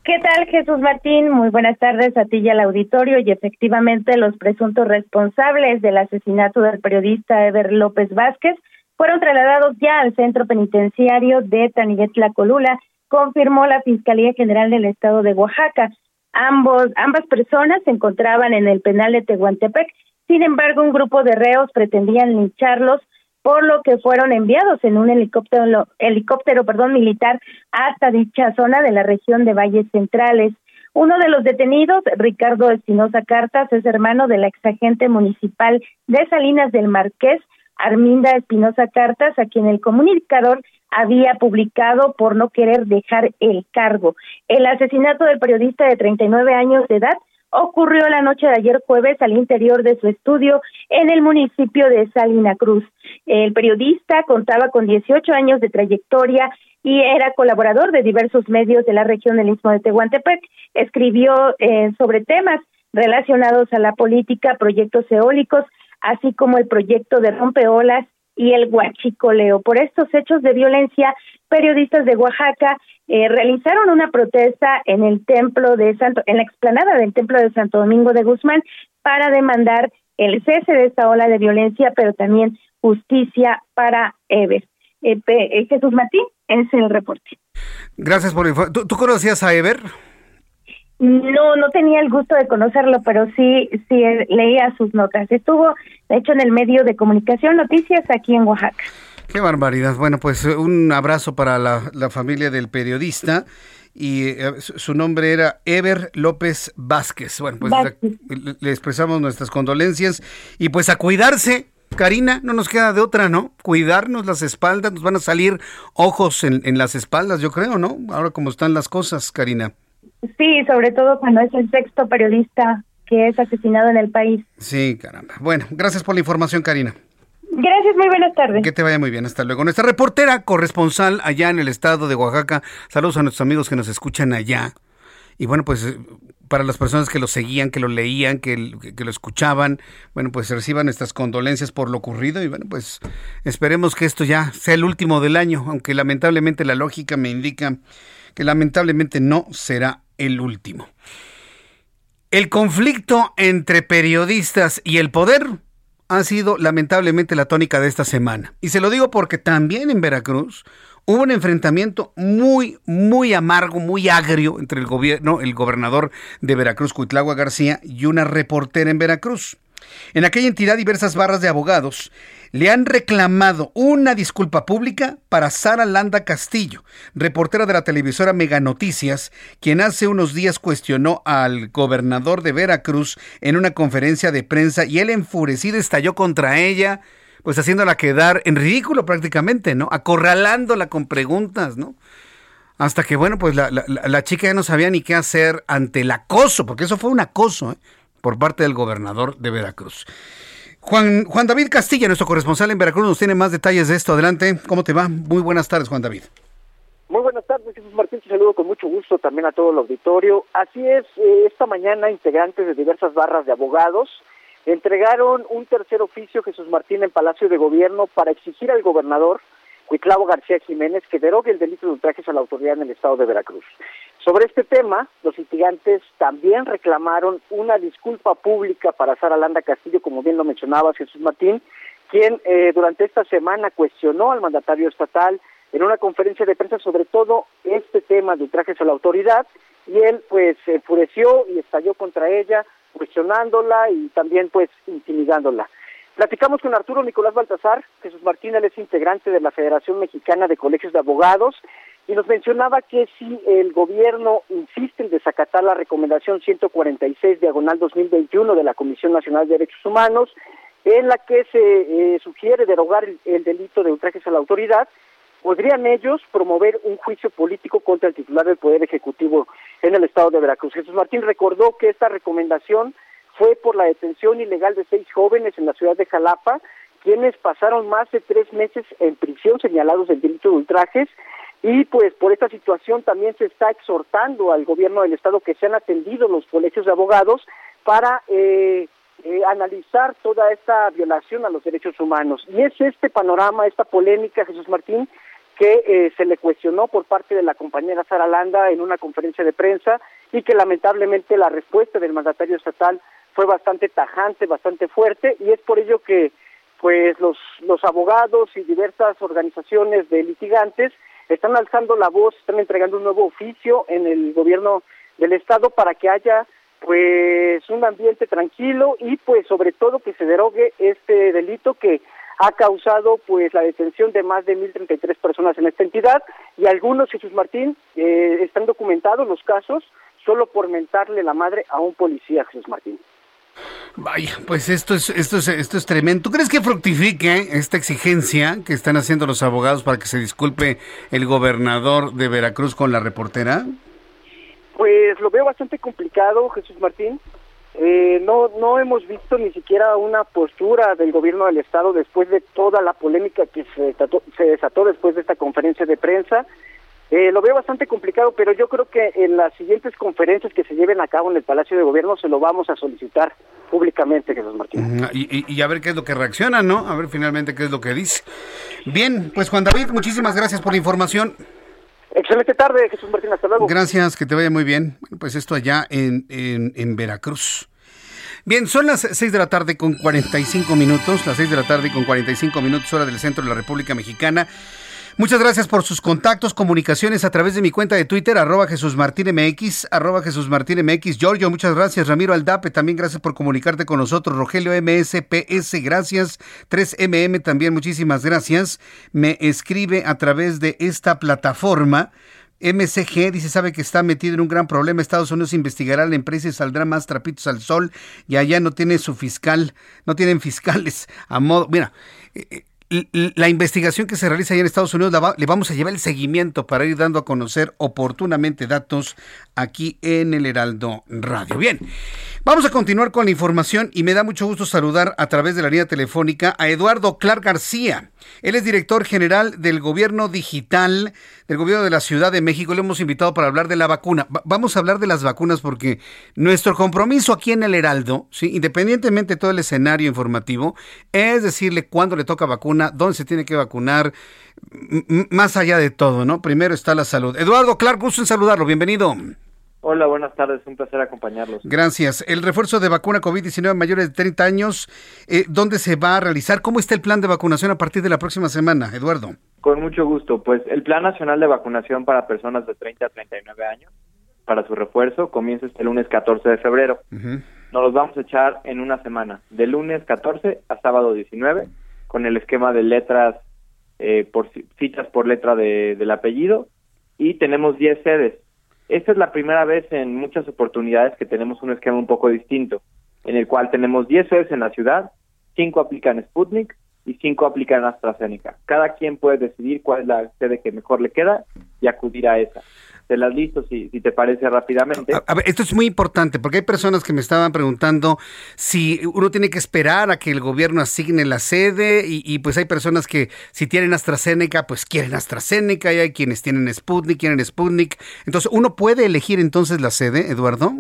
¿Qué tal, Jesús Martín? Muy buenas tardes a ti y al auditorio. Y efectivamente, los presuntos responsables del asesinato del periodista Ever López Vázquez fueron trasladados ya al centro penitenciario de Taniguetla Colula, confirmó la Fiscalía General del Estado de Oaxaca. Ambos, ambas personas se encontraban en el penal de Tehuantepec. Sin embargo, un grupo de reos pretendían lincharlos, por lo que fueron enviados en un helicóptero, helicóptero perdón, militar hasta dicha zona de la región de Valles Centrales. Uno de los detenidos, Ricardo Espinosa Cartas, es hermano de la exagente municipal de Salinas del Marqués, Arminda Espinosa Cartas, a quien el comunicador había publicado por no querer dejar el cargo. El asesinato del periodista de 39 años de edad ocurrió la noche de ayer jueves al interior de su estudio en el municipio de Salina Cruz. El periodista contaba con 18 años de trayectoria y era colaborador de diversos medios de la región del Istmo de Tehuantepec. Escribió eh, sobre temas relacionados a la política, proyectos eólicos, así como el proyecto de rompeolas y el huachicoleo. Por estos hechos de violencia, periodistas de Oaxaca eh, realizaron una protesta en el templo de Santo, en la explanada del templo de Santo Domingo de Guzmán para demandar el cese de esta ola de violencia, pero también justicia para Ever. Eh, eh, Jesús Martín, es el reporte. Gracias por ¿Tú, ¿Tú conocías a Ever? No, no tenía el gusto de conocerlo, pero sí, sí leía sus notas. Estuvo, de hecho, en el medio de comunicación Noticias aquí en Oaxaca. Qué barbaridad. Bueno, pues un abrazo para la, la familia del periodista y eh, su nombre era Ever López Vázquez. Bueno, pues le, le, expresamos nuestras condolencias y pues a cuidarse. Karina, no nos queda de otra, ¿no? Cuidarnos las espaldas, nos van a salir ojos en, en las espaldas, yo creo, ¿no? Ahora como están las cosas, Karina. Sí, sobre todo cuando es el sexto periodista que es asesinado en el país. Sí, caramba. Bueno, gracias por la información, Karina. Gracias, muy buenas tardes. Que te vaya muy bien, hasta luego. Nuestra reportera corresponsal allá en el estado de Oaxaca, saludos a nuestros amigos que nos escuchan allá. Y bueno, pues para las personas que lo seguían, que lo leían, que, que, lo escuchaban, bueno, pues reciban nuestras condolencias por lo ocurrido y bueno, pues esperemos que esto ya sea el último del año, aunque lamentablemente la lógica me indica que lamentablemente no será el último. El conflicto entre periodistas y el poder ha sido lamentablemente la tónica de esta semana. Y se lo digo porque también en Veracruz hubo un enfrentamiento muy, muy amargo, muy agrio entre el gobierno, el gobernador de Veracruz, Cuitlagua García, y una reportera en Veracruz. En aquella entidad diversas barras de abogados le han reclamado una disculpa pública para Sara Landa Castillo, reportera de la televisora Mega Noticias, quien hace unos días cuestionó al gobernador de Veracruz en una conferencia de prensa y él enfurecido estalló contra ella, pues haciéndola quedar en ridículo prácticamente, ¿no? Acorralándola con preguntas, ¿no? Hasta que, bueno, pues la, la, la chica ya no sabía ni qué hacer ante el acoso, porque eso fue un acoso, ¿eh? por parte del gobernador de Veracruz. Juan, Juan David Castilla, nuestro corresponsal en Veracruz, nos tiene más detalles de esto. Adelante, ¿cómo te va? Muy buenas tardes, Juan David. Muy buenas tardes, Jesús Martín. Te saludo con mucho gusto también a todo el auditorio. Así es, eh, esta mañana integrantes de diversas barras de abogados entregaron un tercer oficio, Jesús Martín, en Palacio de Gobierno para exigir al gobernador Cuitlavo García Jiménez, que derogue el delito de ultrajes a la autoridad en el estado de Veracruz. Sobre este tema, los litigantes también reclamaron una disculpa pública para Sara Landa Castillo, como bien lo mencionaba Jesús Martín, quien eh, durante esta semana cuestionó al mandatario estatal en una conferencia de prensa sobre todo este tema de ultrajes a la autoridad y él pues enfureció y estalló contra ella cuestionándola y también pues intimidándola. Platicamos con Arturo Nicolás Baltasar, Jesús Martín, él es integrante de la Federación Mexicana de Colegios de Abogados, y nos mencionaba que si el gobierno insiste en desacatar la recomendación 146 diagonal 2021 de la Comisión Nacional de Derechos Humanos, en la que se eh, sugiere derogar el, el delito de ultrajes a la autoridad, podrían ellos promover un juicio político contra el titular del Poder Ejecutivo en el estado de Veracruz. Jesús Martín recordó que esta recomendación fue por la detención ilegal de seis jóvenes en la ciudad de Jalapa, quienes pasaron más de tres meses en prisión señalados del delito de ultrajes y pues por esta situación también se está exhortando al gobierno del estado que sean atendidos los colegios de abogados para eh, eh, analizar toda esta violación a los derechos humanos. Y es este panorama, esta polémica, Jesús Martín, que eh, se le cuestionó por parte de la compañera Sara Landa en una conferencia de prensa y que lamentablemente la respuesta del mandatario estatal fue bastante tajante, bastante fuerte y es por ello que pues los los abogados y diversas organizaciones de litigantes están alzando la voz, están entregando un nuevo oficio en el gobierno del estado para que haya pues un ambiente tranquilo y pues sobre todo que se derogue este delito que ha causado pues la detención de más de 1.033 personas en esta entidad y algunos, Jesús Martín, eh, están documentados los casos solo por mentarle la madre a un policía, Jesús Martín. Vaya, pues esto es, esto es, esto es tremendo. ¿Tú crees que fructifique esta exigencia que están haciendo los abogados para que se disculpe el gobernador de Veracruz con la reportera? Pues lo veo bastante complicado, Jesús Martín. Eh, no, no hemos visto ni siquiera una postura del gobierno del estado después de toda la polémica que se se desató después de esta conferencia de prensa. Eh, lo veo bastante complicado, pero yo creo que en las siguientes conferencias que se lleven a cabo en el Palacio de Gobierno se lo vamos a solicitar públicamente, Jesús Martín. Y, y, y, a ver qué es lo que reacciona, ¿no? A ver finalmente qué es lo que dice. Bien, pues Juan David, muchísimas gracias por la información. Excelente tarde, Jesús Martín, hasta luego. Gracias, que te vaya muy bien. Bueno, pues esto allá en, en, en Veracruz. Bien, son las 6 de la tarde con 45 minutos, las 6 de la tarde con 45 minutos hora del centro de la República Mexicana. Muchas gracias por sus contactos, comunicaciones a través de mi cuenta de Twitter, arroba Jesús Martín MX, arroba Jesús Martín MX. Giorgio, muchas gracias. Ramiro Aldape, también gracias por comunicarte con nosotros. Rogelio MSPS, gracias. 3MM, también muchísimas gracias. Me escribe a través de esta plataforma. MCG dice, sabe que está metido en un gran problema. Estados Unidos investigará la empresa y saldrá más trapitos al sol. Y allá no tiene su fiscal, no tienen fiscales a modo. Mira, eh, la investigación que se realiza allá en Estados Unidos le vamos a llevar el seguimiento para ir dando a conocer oportunamente datos aquí en el Heraldo Radio. Bien, vamos a continuar con la información y me da mucho gusto saludar a través de la línea telefónica a Eduardo Clark García. Él es director general del gobierno digital del gobierno de la Ciudad de México. Le hemos invitado para hablar de la vacuna. Va vamos a hablar de las vacunas porque nuestro compromiso aquí en el Heraldo, independientemente de todo el escenario informativo, es decirle cuándo le toca vacuna, dónde se tiene que vacunar, más allá de todo, ¿no? Primero está la salud. Eduardo Clark, gusto en saludarlo. Bienvenido. Hola, buenas tardes, un placer acompañarlos. Gracias. El refuerzo de vacuna COVID-19 a mayores de 30 años, eh, ¿dónde se va a realizar? ¿Cómo está el plan de vacunación a partir de la próxima semana, Eduardo? Con mucho gusto. Pues el Plan Nacional de Vacunación para personas de 30 a 39 años, para su refuerzo, comienza este lunes 14 de febrero. Uh -huh. Nos los vamos a echar en una semana, de lunes 14 a sábado 19, con el esquema de letras, eh, por citas por letra de, del apellido, y tenemos 10 sedes esta es la primera vez en muchas oportunidades que tenemos un esquema un poco distinto, en el cual tenemos 10 sedes en la ciudad, 5 aplican Sputnik y 5 aplican AstraZeneca. Cada quien puede decidir cuál es la sede que mejor le queda y acudir a esa. Te las listo si, si te parece rápidamente. A, a, ver, esto es muy importante porque hay personas que me estaban preguntando si uno tiene que esperar a que el gobierno asigne la sede y, y, pues hay personas que si tienen AstraZeneca pues quieren AstraZeneca y hay quienes tienen Sputnik, quieren Sputnik. Entonces, ¿uno puede elegir entonces la sede, Eduardo?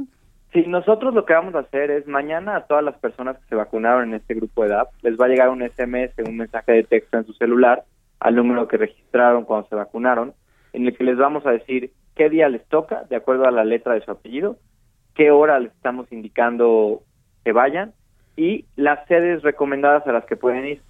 Sí, nosotros lo que vamos a hacer es mañana a todas las personas que se vacunaron en este grupo de edad les va a llegar un SMS, un mensaje de texto en su celular al número que registraron cuando se vacunaron, en el que les vamos a decir qué día les toca, de acuerdo a la letra de su apellido, qué hora les estamos indicando que vayan y las sedes recomendadas a las que pueden ir.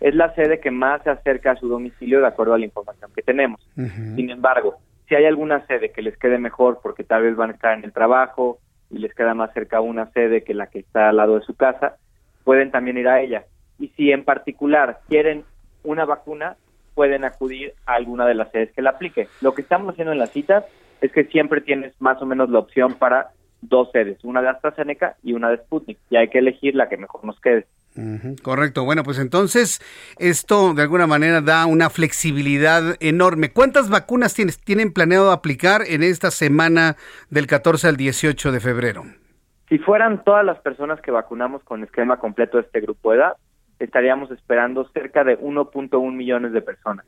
Es la sede que más se acerca a su domicilio de acuerdo a la información que tenemos. Sin embargo, si hay alguna sede que les quede mejor porque tal vez van a estar en el trabajo y les queda más cerca una sede que la que está al lado de su casa, pueden también ir a ella. Y si en particular quieren una vacuna, pueden acudir a alguna de las sedes que la aplique. Lo que estamos haciendo en las citas es que siempre tienes más o menos la opción para dos sedes, una de AstraZeneca y una de Sputnik, y hay que elegir la que mejor nos quede. Correcto. Bueno, pues entonces esto de alguna manera da una flexibilidad enorme. ¿Cuántas vacunas tienes, tienen planeado aplicar en esta semana del 14 al 18 de febrero? Si fueran todas las personas que vacunamos con esquema completo de este grupo de edad, estaríamos esperando cerca de 1.1 millones de personas.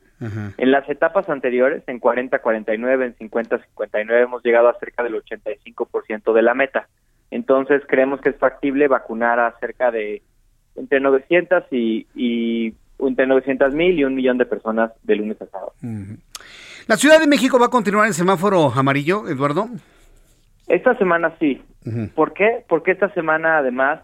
En las etapas anteriores, en 40-49, en 50-59, hemos llegado a cerca del 85% de la meta. Entonces, creemos que es factible vacunar a cerca de entre 900 y, y entre 900 mil y un millón de personas de lunes a sábado. ¿La Ciudad de México va a continuar en semáforo amarillo, Eduardo? Esta semana sí. ¿Por qué? Porque esta semana además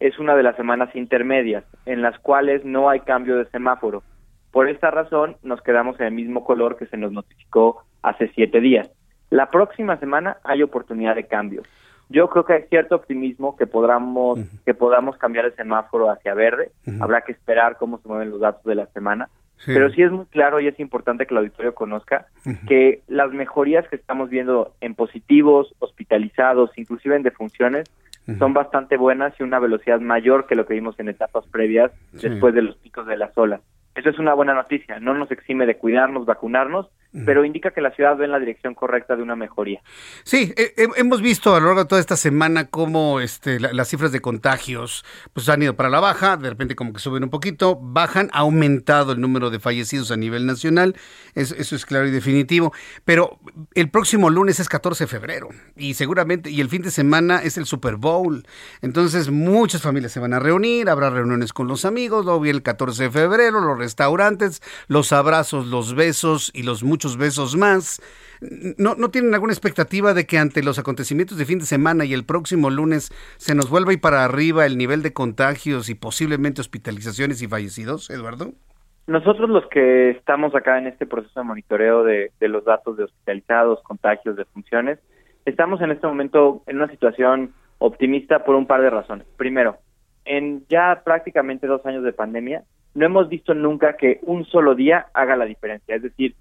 es una de las semanas intermedias en las cuales no hay cambio de semáforo. Por esta razón nos quedamos en el mismo color que se nos notificó hace siete días. La próxima semana hay oportunidad de cambio. Yo creo que hay cierto optimismo que podamos que podamos cambiar el semáforo hacia verde. Habrá que esperar cómo se mueven los datos de la semana. Sí. Pero sí es muy claro y es importante que el auditorio conozca que las mejorías que estamos viendo en positivos, hospitalizados, inclusive en defunciones, son bastante buenas y una velocidad mayor que lo que vimos en etapas previas Sí. después de los picos de las olas. Eso es una buena noticia, no nos exime de cuidarnos, vacunarnos, pero indica que la ciudad va en la dirección correcta de una mejoría. Sí, he- he- hemos visto a lo largo de toda esta semana cómo este, la- las cifras de contagios pues han ido para la baja, de repente como que suben un poquito, bajan, ha aumentado el número de fallecidos a nivel nacional, es- eso es claro y definitivo, pero el próximo lunes es 14 de febrero y seguramente, y el fin de semana es el Super Bowl, entonces muchas familias se van a reunir, habrá reuniones con los amigos, luego viene el 14 de febrero, los restaurantes, los abrazos, los besos y los muchos besos más. ¿No, ¿No tienen alguna expectativa de que ante los acontecimientos de fin de semana y el próximo lunes se nos vuelva ir para arriba el nivel de contagios y posiblemente hospitalizaciones y fallecidos, Eduardo? Nosotros los que estamos acá en este proceso de monitoreo de, de los datos de hospitalizados, contagios, defunciones, estamos en este momento en una situación optimista por un par de razones. Primero, en ya prácticamente dos años de pandemia, no hemos visto nunca que un solo día haga la diferencia. Es decir,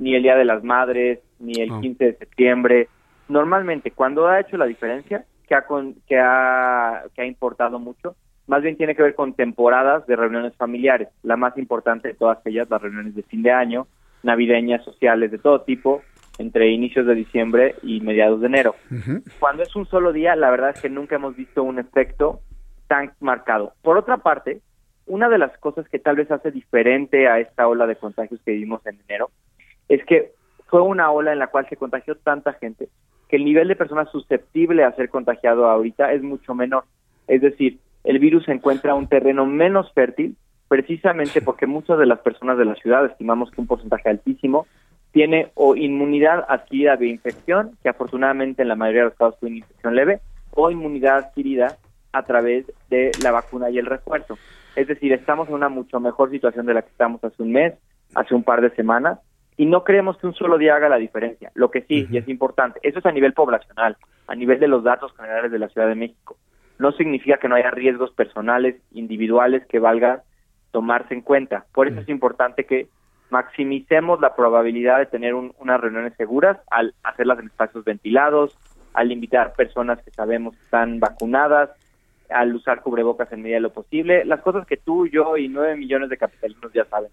ni el Día de las Madres, ni el 15 de septiembre. Normalmente, cuando ha hecho la diferencia, que ha, con- que ha, que ha importado mucho, más bien tiene que ver con temporadas de reuniones familiares. La más importante de todas ellas, las reuniones de fin de año, navideñas, sociales, de todo tipo, entre inicios de diciembre y mediados de enero. Cuando es un solo día, la verdad es que nunca hemos visto un efecto tan marcado. Por otra parte, una de las cosas que tal vez hace diferente a esta ola de contagios que vivimos en enero es que fue una ola en la cual se contagió tanta gente que el nivel de personas susceptible a ser contagiado ahorita es mucho menor. Es decir, el virus se encuentra en un terreno menos fértil precisamente porque muchas de las personas de la ciudad, estimamos que un porcentaje altísimo, tiene o inmunidad adquirida de infección, que afortunadamente en la mayoría de los casos fue una infección leve, o inmunidad adquirida a través de la vacuna y el refuerzo. Es decir, estamos en una mucho mejor situación de la que estábamos hace un mes, hace un par de semanas, y no creemos que un solo día haga la diferencia. Lo que sí, y es importante, eso es a nivel poblacional, a nivel de los datos generales de la Ciudad de México. No significa que no haya riesgos personales, individuales que valga tomarse en cuenta. Por eso es importante que maximicemos la probabilidad de tener un- unas reuniones seguras al hacerlas en espacios ventilados, al invitar personas que sabemos que están vacunadas, al usar cubrebocas en medida de lo posible, las cosas que tú, yo y nueve millones de capitalinos ya saben.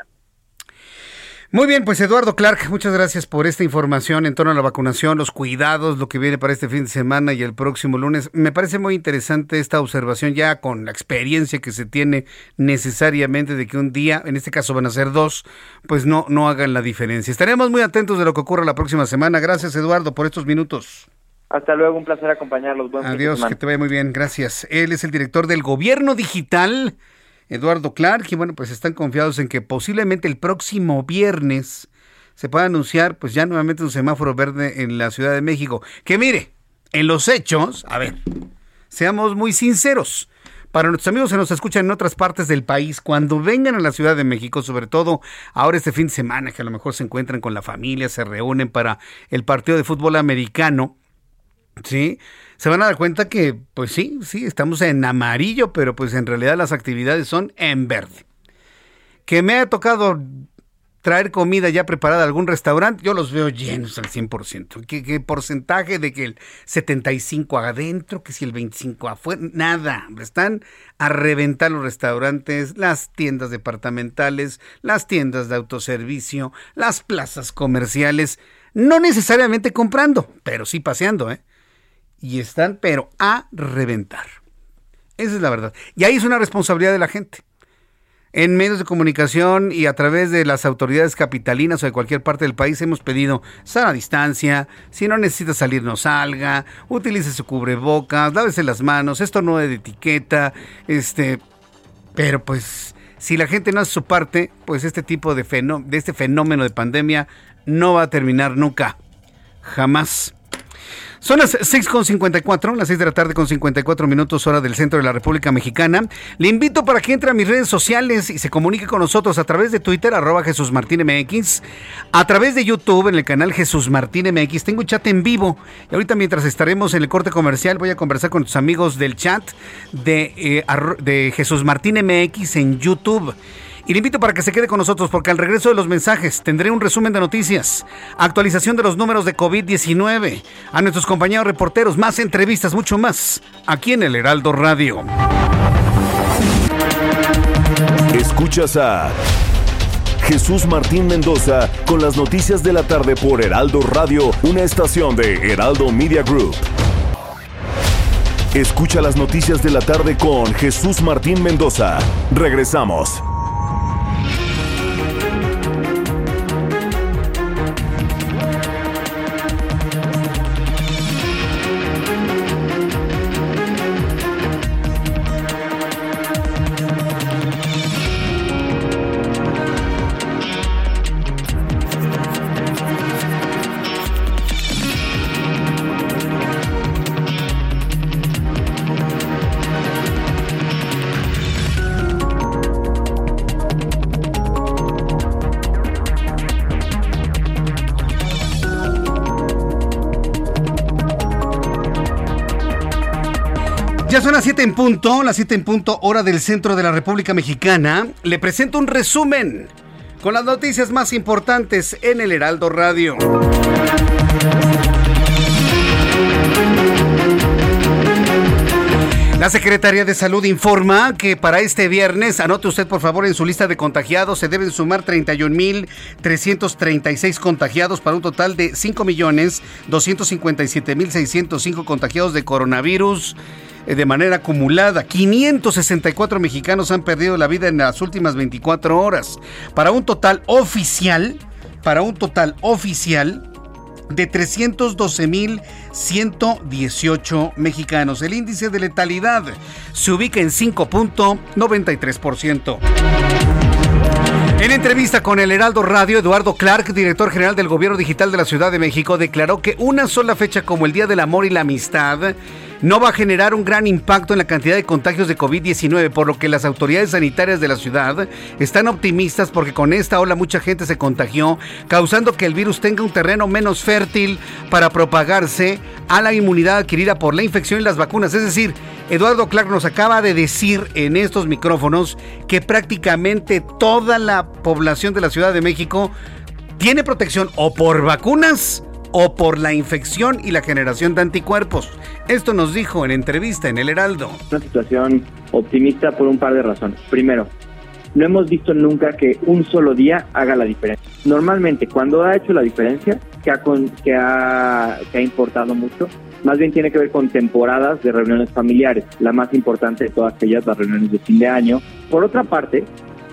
Muy bien, pues Eduardo Clark, muchas gracias por esta información en torno a la vacunación, los cuidados, lo que viene para este fin de semana y el próximo lunes. Me parece muy interesante esta observación ya con la experiencia que se tiene necesariamente de que un día, en este caso van a ser dos, pues no, no hagan la diferencia. Estaremos muy atentos de lo que ocurra la próxima semana. Gracias Eduardo por estos minutos. Hasta luego, un placer acompañarlos. Buen fin de Adiós, semana. que te vaya muy bien, gracias. Él es el director del Gobierno Digital Eduardo Clark, y bueno, pues están confiados en que posiblemente el próximo viernes se pueda anunciar pues ya nuevamente un semáforo verde en la Ciudad de México. Que mire, en los hechos, a ver, seamos muy sinceros. Para nuestros amigos que nos escuchan en otras partes del país, cuando vengan a la Ciudad de México, sobre todo ahora este fin de semana, que a lo mejor se encuentran con la familia, se reúnen para el partido de fútbol americano, ¿sí? Se van a dar cuenta que, pues sí, sí, estamos en amarillo, pero pues en realidad las actividades son en verde. Que me ha tocado traer comida ya preparada a algún restaurante, yo los veo llenos al 100%. ¿Qué, qué porcentaje de que el 75 adentro, que si el 25 afuera? Nada. Están a reventar los restaurantes, las tiendas departamentales, las tiendas de autoservicio, las plazas comerciales. No necesariamente comprando, pero sí paseando, ¿eh? Y están, pero a reventar. Esa es la verdad. Y ahí es una responsabilidad de la gente en medios de comunicación y a través de las autoridades capitalinas o de cualquier parte del país hemos pedido sana distancia, si no necesita salir no salga, utilice su cubrebocas, lávese las manos, esto no es de etiqueta, este, pero pues si la gente no hace su parte, pues este tipo de, de este fenómeno de pandemia no va a terminar nunca, jamás. Son las 6.54, las 6 de la tarde con 54 minutos hora del centro de la República Mexicana. Le invito para que entre a mis redes sociales y se comunique con nosotros a través de Twitter, arroba Jesús Martín MX, a través de YouTube en el canal Jesús Martín MX. Tengo chat en vivo y ahorita mientras estaremos en el corte comercial voy a conversar con tus amigos del chat de, eh, de Jesús Martín MX en YouTube. Y le invito para que se quede con nosotros porque al regreso de los mensajes tendré un resumen de noticias, actualización de los números de COVID-19, a nuestros compañeros reporteros, más entrevistas, mucho más, aquí en el Heraldo Radio. Escuchas a Jesús Martín Mendoza con las noticias de la tarde por Heraldo Radio, una estación de Heraldo Media Group. Escucha las noticias de la tarde con Jesús Martín Mendoza. Regresamos. 7 en punto, las 7 en punto, hora del centro de la República Mexicana. Le presento un resumen con las noticias más importantes en el Heraldo Radio. La Secretaría de Salud informa que para este viernes, anote usted por favor en su lista de contagiados, se deben sumar 31.336 contagiados para un total de 5.257.605 contagiados de coronavirus eh, de manera acumulada. 564 mexicanos han perdido la vida en las últimas 24 horas. Para un total oficial, para un total oficial de 312.118 mexicanos. El índice de letalidad se ubica en 5.93%. En entrevista con el Heraldo Radio, Eduardo Clark, director general del Gobierno Digital de la Ciudad de México, declaró que una sola fecha como el Día del Amor y la Amistad no va a generar un gran impacto en la cantidad de contagios de COVID-19, por lo que las autoridades sanitarias de la ciudad están optimistas porque con esta ola mucha gente se contagió, causando que el virus tenga un terreno menos fértil para propagarse a la inmunidad adquirida por la infección y las vacunas. Es decir, Eduardo Clark nos acaba de decir en estos micrófonos que prácticamente toda la población de la Ciudad de México tiene protección o por vacunas o por la infección y la generación de anticuerpos. Esto nos dijo en entrevista en El Heraldo. Una situación optimista por un par de razones. Primero, no hemos visto nunca que un solo día haga la diferencia. Normalmente, cuando ha hecho la diferencia, que ha, que ha, que ha importado mucho, más bien tiene que ver con temporadas de reuniones familiares. La más importante de todas ellas, las reuniones de fin de año. Por otra parte,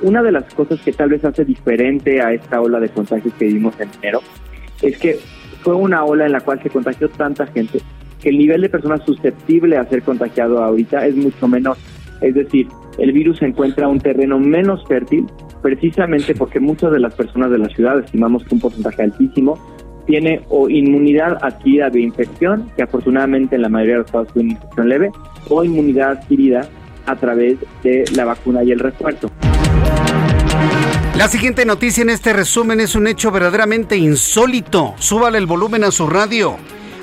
una de las cosas que tal vez hace diferente a esta ola de contagios que vivimos en enero es que fue una ola en la cual se contagió tanta gente que el nivel de personas susceptible a ser contagiado ahorita es mucho menor. Es decir, el virus encuentra un terreno menos fértil, precisamente porque muchas de las personas de la ciudad, estimamos que un porcentaje altísimo, tiene o inmunidad adquirida de infección, que afortunadamente en la mayoría de los casos es una infección leve, o inmunidad adquirida a través de la vacuna y el refuerzo. La siguiente noticia en este resumen es un hecho verdaderamente insólito. Súbale el volumen a su radio.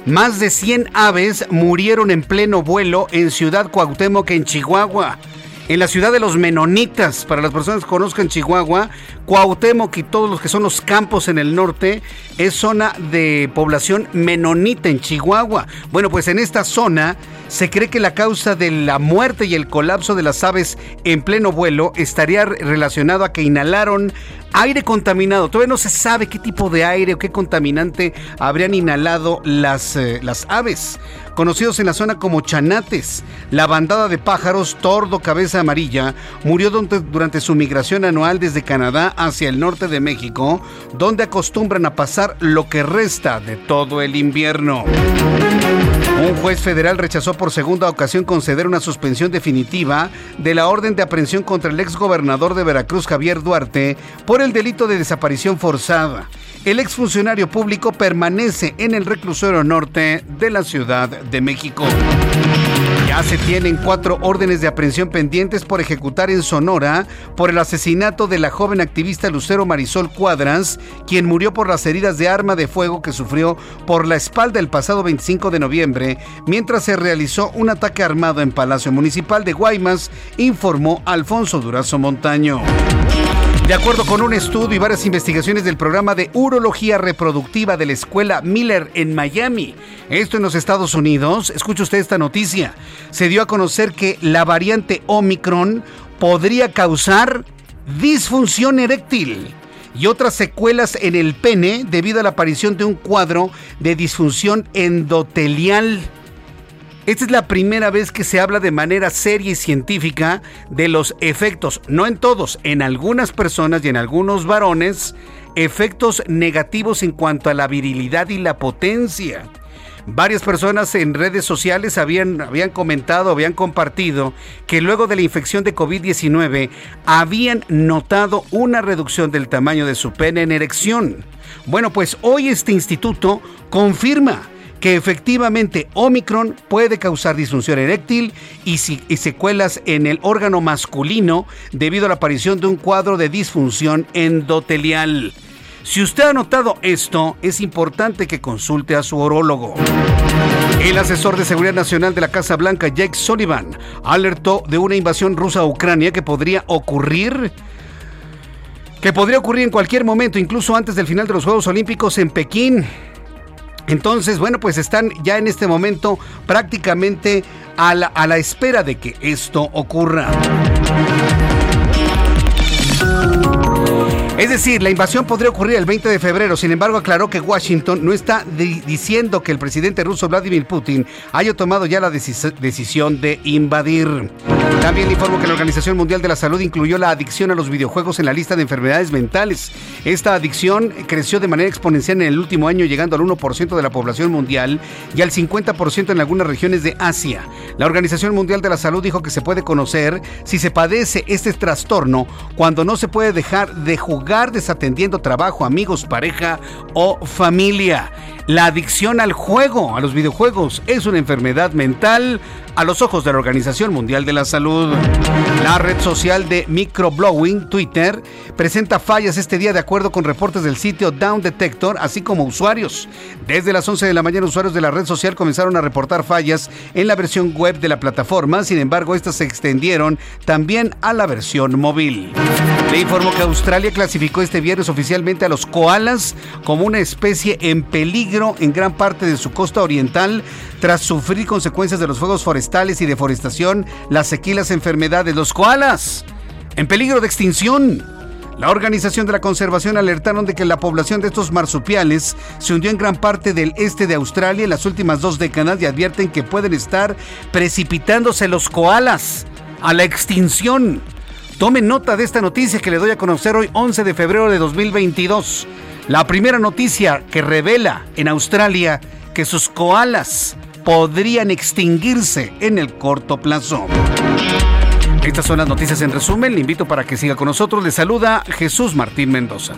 Más de 100 aves murieron en pleno vuelo en Ciudad Cuauhtémoc, en Chihuahua en la ciudad de los Menonitas. Para las personas que conozcan Chihuahua, Cuauhtémoc y todos los que son los campos en el norte es zona de población menonita en Chihuahua. Bueno, pues en esta zona se cree que la causa de la muerte y el colapso de las aves en pleno vuelo estaría relacionado a que inhalaron aire contaminado. Todavía no se sabe qué tipo de aire o qué contaminante habrían inhalado las, eh, las aves conocidos en la zona como chanates. La bandada de pájaros tordo cabeza amarilla murió durante su migración anual desde Canadá hacia el norte de México, donde acostumbran a pasar lo que resta de todo el invierno. Un juez federal rechazó por segunda ocasión conceder una suspensión definitiva de la orden de aprehensión contra el exgobernador de Veracruz, Javier Duarte, por el delito de desaparición forzada el exfuncionario público permanece en el reclusorio norte de la Ciudad de México. Ya se tienen cuatro órdenes de aprehensión pendientes por ejecutar en Sonora por el asesinato de la joven activista Lucero Marisol Cuadras, quien murió por las heridas de arma de fuego que sufrió por la espalda el pasado 25 de noviembre, mientras se realizó un ataque armado en Palacio Municipal de Guaymas, informó Alfonso Durazo Montaño. De acuerdo con un estudio y varias investigaciones del programa de urología reproductiva de la escuela Miller en Miami, esto en los Estados Unidos, escuche usted esta noticia, se dio a conocer que la variante Omicron podría causar disfunción eréctil y otras secuelas en el pene debido a la aparición de un cuadro de disfunción endotelial. Esta es la primera vez que se habla de manera seria y científica de los efectos, no en todos, en algunas personas y en algunos varones, efectos negativos en cuanto a la virilidad y la potencia. Varias personas en redes sociales habían, habían comentado, habían compartido que luego de la infección de COVID-19 habían notado una reducción del tamaño de su pene en erección. Bueno, pues hoy este instituto confirma que efectivamente Omicron puede causar disfunción eréctil y, secuelas en el órgano masculino debido a la aparición de un cuadro de disfunción endotelial. Si usted ha notado esto, es importante que consulte a su orólogo. El asesor de seguridad nacional de la Casa Blanca, Jake Sullivan, alertó de una invasión rusa a Ucrania que podría ocurrir que podría ocurrir en cualquier momento, incluso antes del final de los Juegos Olímpicos en Pekín. Entonces, bueno, pues están ya en este momento prácticamente a la, a la espera de que esto ocurra. Es decir, la invasión podría ocurrir el 20 de febrero, sin embargo aclaró que Washington no está diciendo que el presidente ruso Vladimir Putin haya tomado ya la decisión de invadir. También le informo que la Organización Mundial de la Salud incluyó la adicción a los videojuegos en la lista de enfermedades mentales. Esta adicción creció de manera exponencial en el último año, llegando al 1% de la población mundial y al 50% en algunas regiones de Asia. La Organización Mundial de la Salud dijo que se puede conocer si se padece este trastorno cuando no se puede dejar de jugar desatendiendo trabajo, amigos, pareja o familia. La adicción al juego, a los videojuegos, es una enfermedad mental a los ojos de la Organización Mundial de la Salud. La red social de microblowing, Twitter, presenta fallas este día de acuerdo con reportes del sitio Down Detector, así como usuarios. Desde las 11 de la mañana, usuarios de la red social comenzaron a reportar fallas en la versión web de la plataforma, sin embargo, estas se extendieron también a la versión móvil. Le informo que Australia clasificó este viernes oficialmente a los koalas como una especie en peligro en gran parte de su costa oriental tras sufrir consecuencias de los fuegos forestales y deforestación, las sequilas enfermedades. Los koalas en peligro de extinción. La Organización de la Conservación alertaron de que la población de estos marsupiales se hundió en gran parte del este de Australia en las últimas dos décadas y advierten que pueden estar precipitándose los koalas a la extinción. Tomen nota de esta noticia que le doy a conocer hoy 11 de febrero de 2022. La primera noticia que revela en Australia que sus koalas podrían extinguirse en el corto plazo. Estas son las noticias en resumen. Le invito para que siga con nosotros. Le saluda Jesús Martín Mendoza.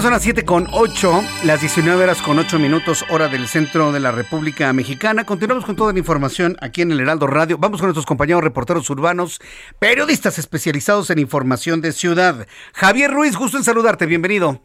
Son las 7 con 8, las 19 horas con 8 minutos, hora del centro de la República Mexicana. Continuamos con toda la información aquí en el Heraldo Radio. Vamos con nuestros compañeros reporteros urbanos, periodistas especializados en información de ciudad. Javier Ruiz, gusto en saludarte, bienvenido.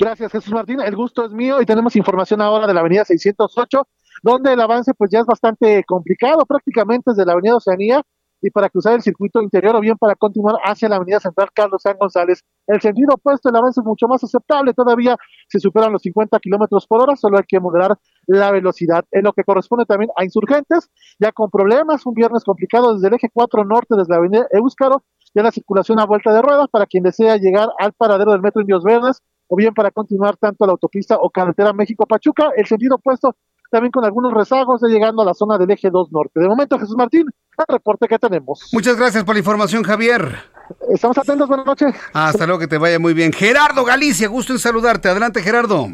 Gracias, Jesús Martín. El gusto es mío y tenemos información ahora de la avenida 608, donde el avance pues ya es bastante complicado, prácticamente desde la avenida Oceanía y para cruzar el circuito interior o bien para continuar hacia la avenida central Carlos San González. El sentido opuesto, el avance es mucho más aceptable, todavía se superan los 50 kilómetros por hora, solo hay que moderar la velocidad. En lo que corresponde también a insurgentes, ya con problemas, un viernes complicado desde el eje 4 norte, desde la avenida Eúscaro, ya la circulación a vuelta de ruedas para quien desea llegar al paradero del metro Indios Verdes o bien para continuar tanto la autopista o carretera México-Pachuca, el sentido opuesto también con algunos rezagos de llegando a la zona del eje 2 norte. De momento, Jesús Martín, el reporte que tenemos. Muchas gracias por la información, Javier. Estamos atentos, buenas noches. Hasta luego, que te vaya muy bien. Gerardo Galicia, gusto en saludarte. Adelante, Gerardo.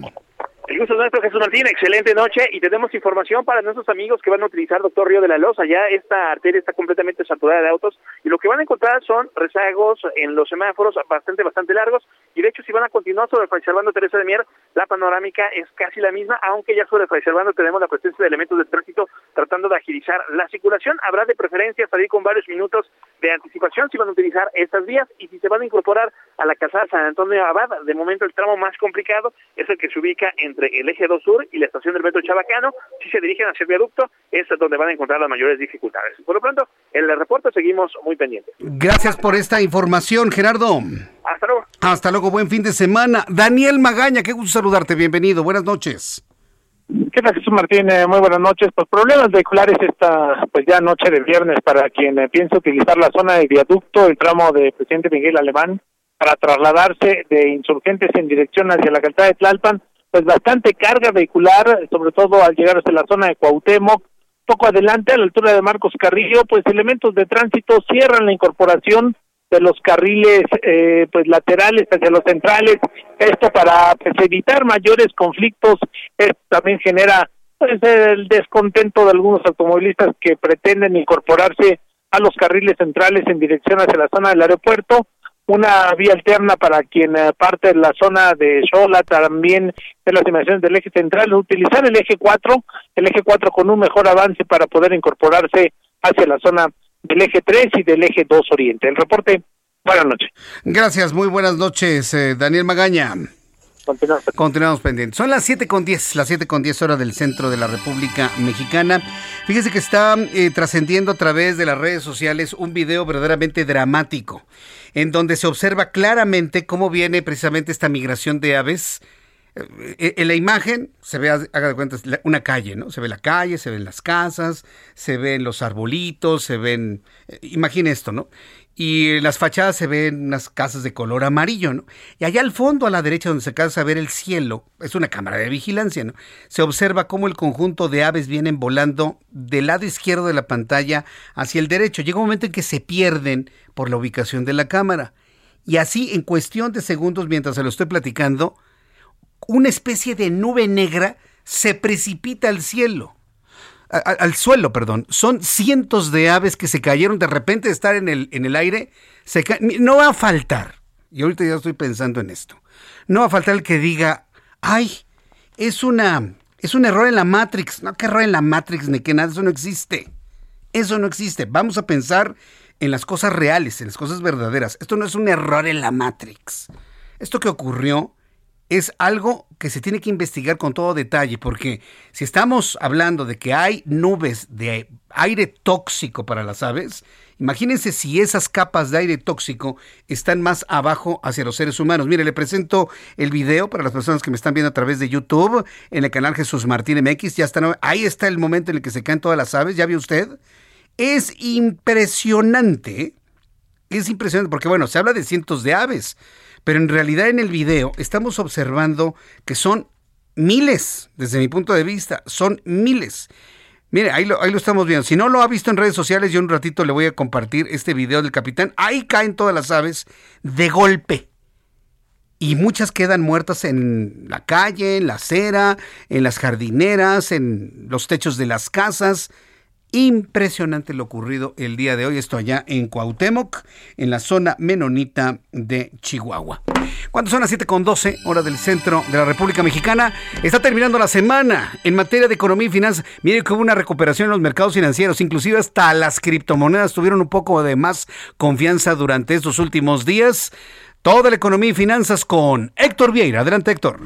El gusto es nuestro, Jesús Martín. Excelente noche y tenemos información para nuestros amigos que van a utilizar Doctor Río de la Loza. Ya esta arteria está completamente saturada de autos y lo que van a encontrar son rezagos en los semáforos bastante, bastante largos. Y de hecho, si van a continuar sobre Fray Servando Teresa de Mier, la panorámica es casi la misma, aunque ya sobre Fray Servando tenemos la presencia de elementos de tránsito tratando de agilizar la circulación. Habrá de preferencia salir con varios minutos de anticipación si van a utilizar estas vías y si se van a incorporar a la calzada San Antonio Abad. De momento, el tramo más complicado es el que se ubica entre el eje 2 sur y la estación del metro Chabacano. Si se dirigen hacia el viaducto, es donde van a encontrar las mayores dificultades. Por lo pronto, en el reporte seguimos muy pendientes. Gracias por esta información, Gerardo. Hasta luego. Hasta luego, buen fin de semana. Daniel Magaña, qué gusto saludarte, bienvenido, buenas noches. ¿Qué tal, Jesús Martín? Eh, muy buenas noches. Pues problemas vehiculares esta, pues ya noche de viernes para quien eh, piensa utilizar la zona de viaducto, el tramo de Presidente Miguel Alemán, para trasladarse de insurgentes en dirección hacia la calzada de Tlalpan, pues bastante carga vehicular, sobre todo al llegar hasta la zona de Cuauhtémoc, poco adelante a la altura de Marcos Carrillo, pues elementos de tránsito cierran la incorporación de los carriles eh, pues laterales hacia los centrales. Esto para pues, evitar mayores conflictos. También genera pues el descontento de algunos automovilistas que pretenden incorporarse a los carriles centrales en dirección hacia la zona del aeropuerto una vía alterna para quien eh, parte de la zona de Xola, también de las dimensiones del eje central, utilizar el eje 4, el eje 4 con un mejor avance para poder incorporarse hacia la zona del eje 3 y del eje 2 oriente. El reporte, buenas noches. Gracias, muy buenas noches, eh, Daniel Magaña. Continuamos. Continuamos pendientes. Son las 7 con 10, las 7 con 10 horas del centro de la República Mexicana. Fíjese que está eh, trascendiendo a través de las redes sociales un video verdaderamente dramático, en donde se observa claramente cómo viene precisamente esta migración de aves. Eh, En la imagen se ve, haga de cuenta, la- una calle, ¿no? Se ve la calle, se ven las casas, se ven los arbolitos, se ven... eh, Imagine esto, ¿no? Y en las fachadas se ven unas casas de color amarillo, ¿no? Y allá al fondo, a la derecha, donde se alcanza a ver el cielo, es una cámara de vigilancia, ¿no? Se observa cómo el conjunto de aves vienen volando del lado izquierdo de la pantalla hacia el derecho. Llega un momento en que se pierden por la ubicación de la cámara. Y así, en cuestión de segundos, mientras se lo estoy platicando, una especie de nube negra se precipita al cielo. Al suelo, perdón. Son cientos de aves que se cayeron de repente de estar en el, en el aire. No va a faltar, y ahorita ya estoy pensando en esto, no va a faltar el que diga, ay, es una, es un error en la Matrix. No, qué error en la Matrix, ni que nada, eso no existe. Eso no existe. Vamos a pensar en las cosas reales, en las cosas verdaderas. Esto no es un error en la Matrix. Esto que ocurrió es algo que se tiene que investigar con todo detalle, porque si estamos hablando de que hay nubes de aire tóxico para las aves, imagínense si esas capas de aire tóxico están más abajo hacia los seres humanos. Mire, le presento el video para las personas que me están viendo a través de YouTube, en el canal Jesús Martín MX, ya está, ahí está el momento en el que se caen todas las aves, ¿ya vio usted? Es impresionante, es impresionante, porque bueno, se habla de cientos de aves, pero en realidad en el video estamos observando que son miles, desde mi punto de vista, son miles. Mire, ahí lo, ahí lo estamos viendo. Si no lo ha visto en redes sociales, yo un ratito le voy a compartir este video del capitán. Ahí caen todas las aves de golpe. y muchas quedan muertas en la calle, en la acera, en las jardineras, en los techos de las casas. Impresionante lo ocurrido el día de hoy, esto allá en Cuauhtémoc, en la zona menonita de Chihuahua. Cuando son las 7 con 12, hora del centro de la República Mexicana, está terminando la semana en materia de economía y finanzas. Mire que hubo una recuperación en los mercados financieros, inclusive hasta las criptomonedas tuvieron un poco de más confianza durante estos últimos días. Toda la economía y finanzas con Héctor Vieira. Adelante, Héctor.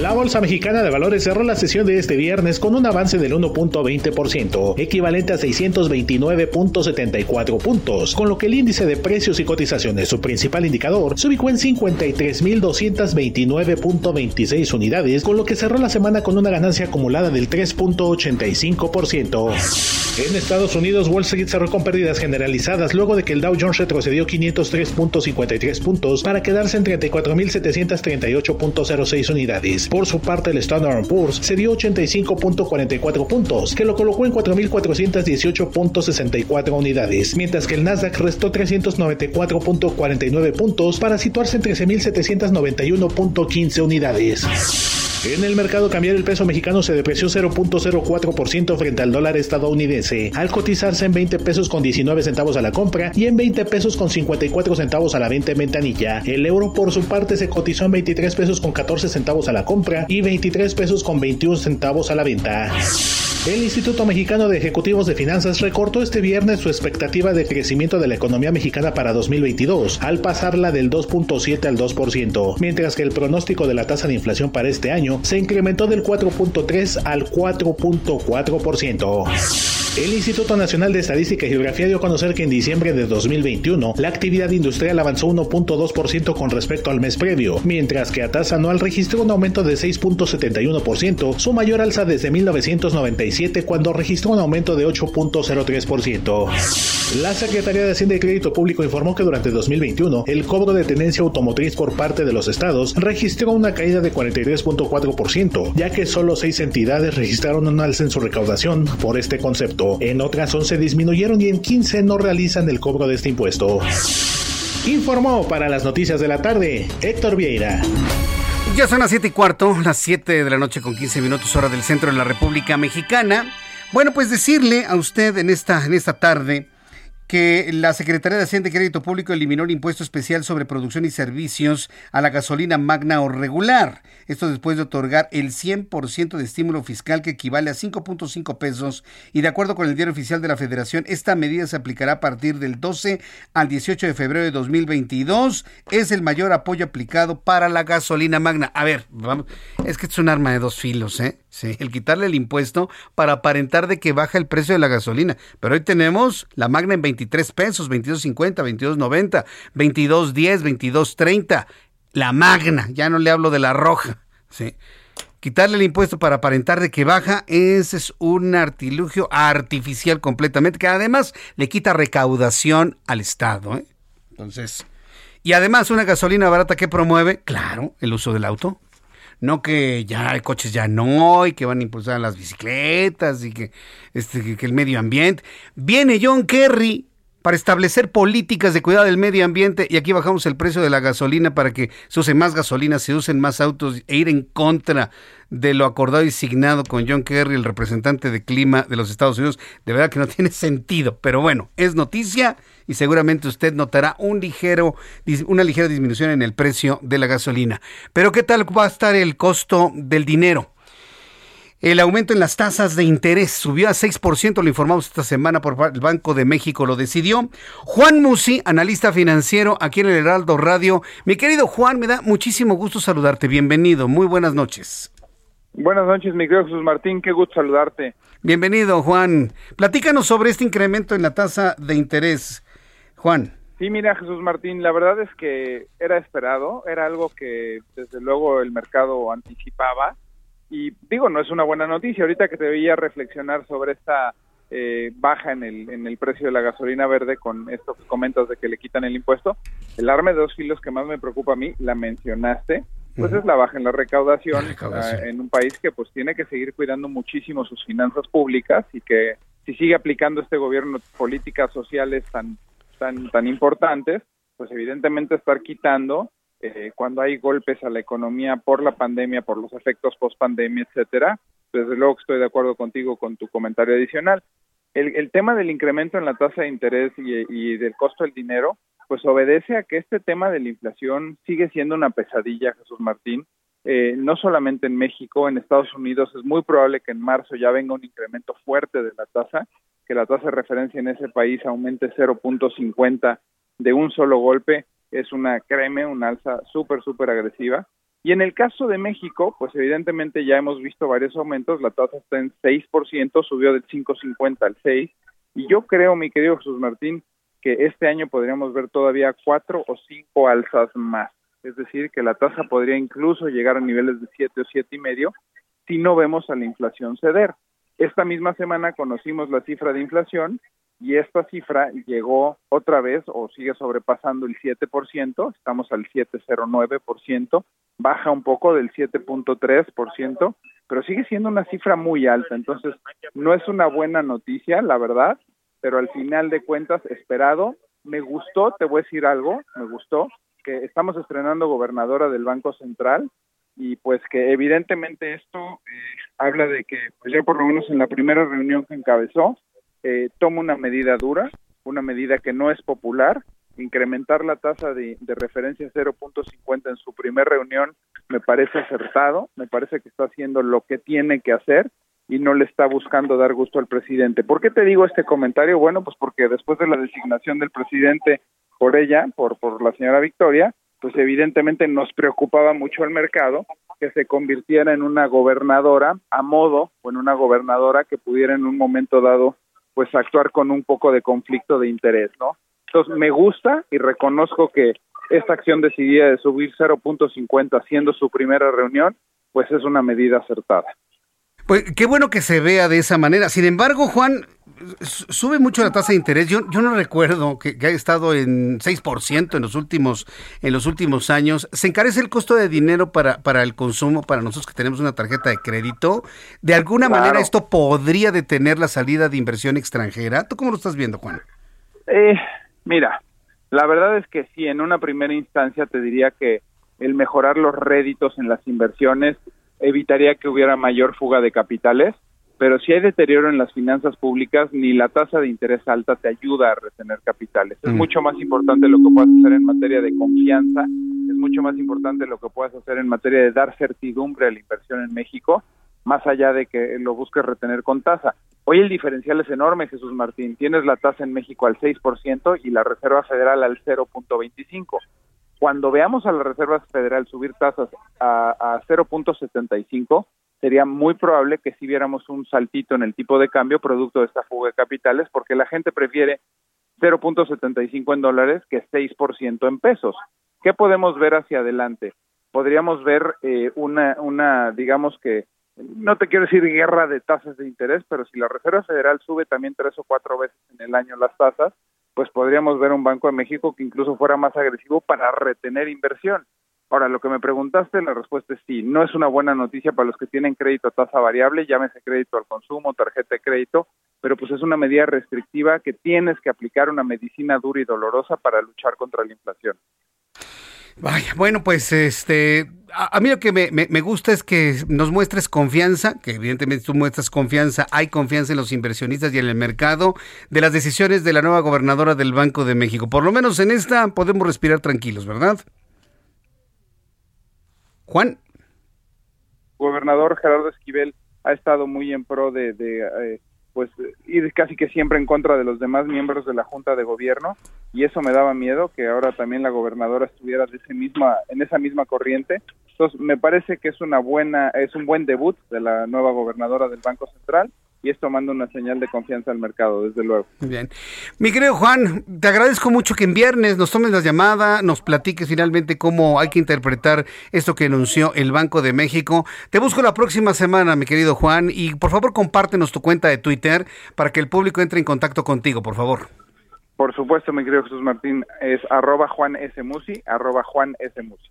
La Bolsa Mexicana de Valores cerró la sesión de este viernes con un avance del 1.20%, equivalente a 629.74 puntos, con lo que el índice de precios y cotizaciones, su principal indicador, se ubicó en 53.229.26 unidades, con lo que cerró la semana con una ganancia acumulada del 3.85%. En Estados Unidos, Wall Street cerró con pérdidas generalizadas luego de que el Dow Jones retrocedió 503.53 puntos para quedarse en 34.738.06 unidades. Por su parte, el Standard Poor's se dio 85.44 puntos, que lo colocó en 4.418.64 unidades, mientras que el Nasdaq restó 394.49 puntos para situarse en 13.791.15 unidades. En el mercado cambiario el peso mexicano se depreció 0.04% frente al dólar estadounidense, al cotizarse en 20 pesos con 19 centavos a la compra y en 20 pesos con 54 centavos a la venta en ventanilla. El euro por su parte se cotizó en 23 pesos con 14 centavos a la compra y 23 pesos con 21 centavos a la venta. El Instituto Mexicano de Ejecutivos de Finanzas recortó este viernes su expectativa de crecimiento de la economía mexicana para 2022, al pasarla del 2.7 al 2%, mientras que el pronóstico de la tasa de inflación para este año se incrementó del 4.3 al 4.4%. El Instituto Nacional de Estadística y Geografía dio a conocer que en diciembre de 2021 la actividad industrial avanzó 1.2% con respecto al mes previo, mientras que a tasa anual registró un aumento de 6.71%, su mayor alza desde 1997 cuando registró un aumento de 8.03%. La Secretaría de Hacienda y Crédito Público informó que durante 2021 el cobro de tenencia automotriz por parte de los estados registró una caída de 43.4%, ya que solo seis entidades registraron un alza en su recaudación por este concepto. En otras 11 disminuyeron y en 15 no realizan el cobro de este impuesto. Informó para las noticias de la tarde Héctor Vieira. Ya son las 7 y cuarto, las 7 de la noche con 15 minutos hora del centro de la República Mexicana. Bueno, pues decirle a usted en esta, en esta tarde que la Secretaría de Hacienda y Crédito Público eliminó el impuesto especial sobre producción y servicios a la gasolina magna o regular. Esto después de otorgar el 100% de estímulo fiscal que equivale a 5.5 pesos y de acuerdo con el diario oficial de la Federación, esta medida se aplicará a partir del 12 al 18 de febrero de 2022. Es el mayor apoyo aplicado para la gasolina magna. A ver, vamos, es que es un arma de dos filos, ¿eh? Sí, el quitarle el impuesto para aparentar de que baja el precio de la gasolina. Pero hoy tenemos la magna en 23 pesos, 22.50, 22.90, 22.10, 22.30. La magna, ya no le hablo de la roja. Sí. Quitarle el impuesto para aparentar de que baja, ese es un artilugio artificial completamente, que además le quita recaudación al Estado. ¿eh? Entonces, y además una gasolina barata que promueve, claro, el uso del auto no que ya hay coches ya no y que van a impulsar las bicicletas y que, este, que el medio ambiente. Viene John Kerry para establecer políticas de cuidado del medio ambiente y aquí bajamos el precio de la gasolina para que se use más gasolina, se usen más autos e ir en contra de lo acordado y signado con John Kerry, el representante de clima de los Estados Unidos. De verdad que no tiene sentido, pero bueno, es noticia y seguramente usted notará un ligero, una ligera disminución en el precio de la gasolina. Pero ¿qué tal va a estar el costo del dinero? El aumento en las tasas de interés subió a 6%, lo informamos esta semana por el Banco de México, lo decidió. Juan Musi, analista financiero aquí en el Heraldo Radio. Mi querido Juan, me da muchísimo gusto saludarte. Bienvenido, muy buenas noches. Buenas noches, mi querido Jesús Martín, qué gusto saludarte. Bienvenido, Juan. Platícanos sobre este incremento en la tasa de interés, Juan. Sí, mira, Jesús Martín, la verdad es que era esperado, era algo que desde luego el mercado anticipaba y digo, no es una buena noticia. Ahorita que te veía reflexionar sobre esta eh, baja en el, en el precio de la gasolina verde con estos comentas de que le quitan el impuesto, el arma de dos filos que más me preocupa a mí, la mencionaste, pues es la baja en la recaudación, ah, en un país que pues tiene que seguir cuidando muchísimo sus finanzas públicas y que si sigue aplicando este gobierno políticas sociales tan tan tan importantes, pues evidentemente estar quitando eh, cuando hay golpes a la economía por la pandemia, por los efectos post pandemia, etcétera. Desde luego estoy de acuerdo contigo con tu comentario adicional. El, el tema del incremento en la tasa de interés y, y del costo del dinero, pues obedece a que este tema de la inflación sigue siendo una pesadilla, Jesús Martín. Eh, no solamente en México, en Estados Unidos es muy probable que en marzo ya venga un incremento fuerte de la tasa, que la tasa de referencia en ese país aumente 0.50 de un solo golpe, es una, créeme, una alza súper, súper agresiva. Y en el caso de México, pues evidentemente ya hemos visto varios aumentos, la tasa está en 6%, subió del 5.50 al 6, y yo creo, mi querido Jesús Martín, que este año podríamos ver todavía cuatro o cinco alzas más. Es decir, que la tasa podría incluso llegar a niveles de 7 o siete y medio si no vemos a la inflación ceder. Esta misma semana conocimos la cifra de inflación y esta cifra llegó otra vez o sigue sobrepasando el 7%, estamos al 7.09%, baja un poco del 7.3%, pero sigue siendo una cifra muy alta, entonces no es una buena noticia, la verdad, pero al final de cuentas esperado, me gustó, te voy a decir algo, me gustó que estamos estrenando gobernadora del Banco Central y pues que evidentemente esto eh, habla de que pues ya por lo menos en la primera reunión que encabezó eh, toma una medida dura, una medida que no es popular, incrementar la tasa de, de referencia 0.50 en su primera reunión me parece acertado, me parece que está haciendo lo que tiene que hacer y no le está buscando dar gusto al presidente. ¿Por qué te digo este comentario? Bueno, pues porque después de la designación del presidente por ella, por, por la señora Victoria, pues evidentemente nos preocupaba mucho el mercado que se convirtiera en una gobernadora a modo o en una gobernadora que pudiera en un momento dado pues actuar con un poco de conflicto de interés, ¿no? Entonces me gusta y reconozco que esta acción decidida de subir 0.50 siendo su primera reunión, pues es una medida acertada. Pues qué bueno que se vea de esa manera. Sin embargo, Juan, sube mucho la tasa de interés. Yo, yo no recuerdo que, que, haya estado en 6% en los últimos en los últimos años. Se encarece el costo de dinero para, para el consumo para nosotros que tenemos una tarjeta de crédito. De alguna claro. manera esto podría detener la salida de inversión extranjera. ¿Tú cómo lo estás viendo, Juan? Eh, mira, la verdad es que sí, en una primera instancia te diría que el mejorar los réditos en las inversiones evitaría que hubiera mayor fuga de capitales, pero si hay deterioro en las finanzas públicas, ni la tasa de interés alta te ayuda a retener capitales. Es mm. mucho más importante lo que puedas hacer en materia de confianza, es mucho más importante lo que puedas hacer en materia de dar certidumbre a la inversión en México, más allá de que lo busques retener con tasa. Hoy el diferencial es enorme, Jesús Martín. Tienes la tasa en México al 6% y la Reserva Federal al 0.25 cuando veamos a la Reserva Federal subir tasas a, a 0.75, sería muy probable que si viéramos un saltito en el tipo de cambio producto de esta fuga de capitales, porque la gente prefiere 0.75 en dólares que 6% en pesos. ¿Qué podemos ver hacia adelante? Podríamos ver eh, una, una, digamos que, no te quiero decir guerra de tasas de interés, pero si la Reserva Federal sube también tres o cuatro veces en el año las tasas, pues podríamos ver un Banco de México que incluso fuera más agresivo para retener inversión. Ahora, lo que me preguntaste, la respuesta es sí. No es una buena noticia para los que tienen crédito a tasa variable, llámese crédito al consumo, tarjeta de crédito, pero pues es una medida restrictiva que tienes que aplicar una medicina dura y dolorosa para luchar contra la inflación. Vaya, bueno, pues este, a, mí lo que me, gusta es que nos muestres confianza, que evidentemente tú muestras confianza, hay confianza en los inversionistas y en el mercado de las decisiones de la nueva gobernadora del Banco de México. Por lo menos en esta podemos respirar tranquilos, ¿verdad? Juan. Gobernador Gerardo Esquivel ha estado muy en pro de, de eh, pues ir casi que siempre en contra de los demás miembros de la Junta de Gobierno y eso me daba miedo que ahora también la gobernadora estuviera de ese misma en esa misma corriente. Entonces, me parece que es una buena es un buen debut de la nueva gobernadora del Banco Central y esto manda una señal de confianza al mercado, desde luego. Bien. Mi querido Juan, te agradezco mucho que en viernes nos tomes la llamada, nos platiques finalmente cómo hay que interpretar esto que anunció el Banco de México. Te busco la próxima semana, mi querido Juan, y por favor compártenos tu cuenta de Twitter para que el público entre en contacto contigo, por favor. Por supuesto, mi querido Jesús Martín, es arroba Juan S. Musi, arroba Juan S. Musi.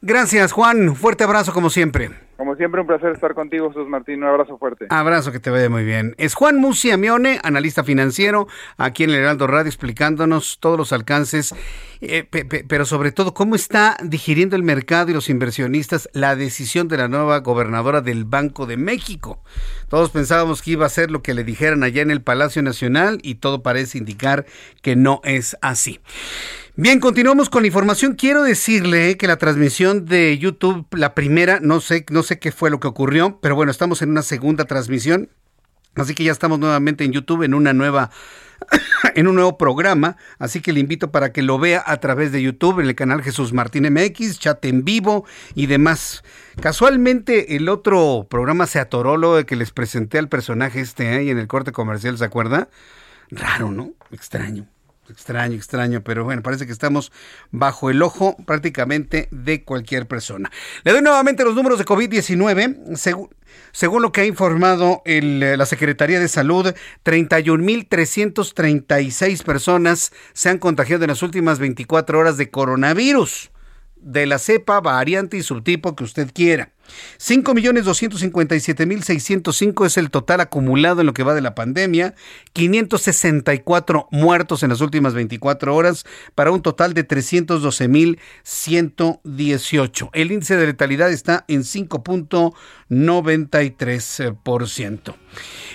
Gracias, Juan. Fuerte abrazo como siempre. Como siempre, un placer estar contigo, Jesús Martín. Un abrazo fuerte. Abrazo, que te vaya muy bien. Es Juan Musi Amione, analista financiero, aquí en el Heraldo Radio, explicándonos todos los alcances, eh, pe- pe- pero sobre todo, cómo está digiriendo el mercado y los inversionistas la decisión de la nueva gobernadora del Banco de México. Todos pensábamos que iba a ser lo que le dijeran allá en el Palacio Nacional y todo parece indicar que no es así. Bien, continuamos con la información. Quiero decirle que la transmisión de YouTube, la primera, no sé, no sé qué fue lo que ocurrió, pero bueno, estamos en una segunda transmisión. Así que ya estamos nuevamente en YouTube en una nueva en un nuevo programa, así que le invito para que lo vea a través de YouTube en el canal Jesús Martín MX, chat en vivo y demás. Casualmente el otro programa se atoró lo de que les presenté al personaje este ahí en el corte comercial, ¿se acuerda? Raro, ¿no? Extraño. Extraño, extraño, pero bueno, parece que estamos bajo el ojo prácticamente de cualquier persona. Le doy nuevamente los números de COVID-19. Según, según lo que ha informado el, eh, la Secretaría de Salud, 31.336 personas se han contagiado en las últimas 24 horas de coronavirus, de la cepa, variante y subtipo que usted quiera. 5.257.605 es el total acumulado en lo que va de la pandemia, 564 muertos en las últimas 24 horas para un total de 312.118. El índice de letalidad está en 5.93%.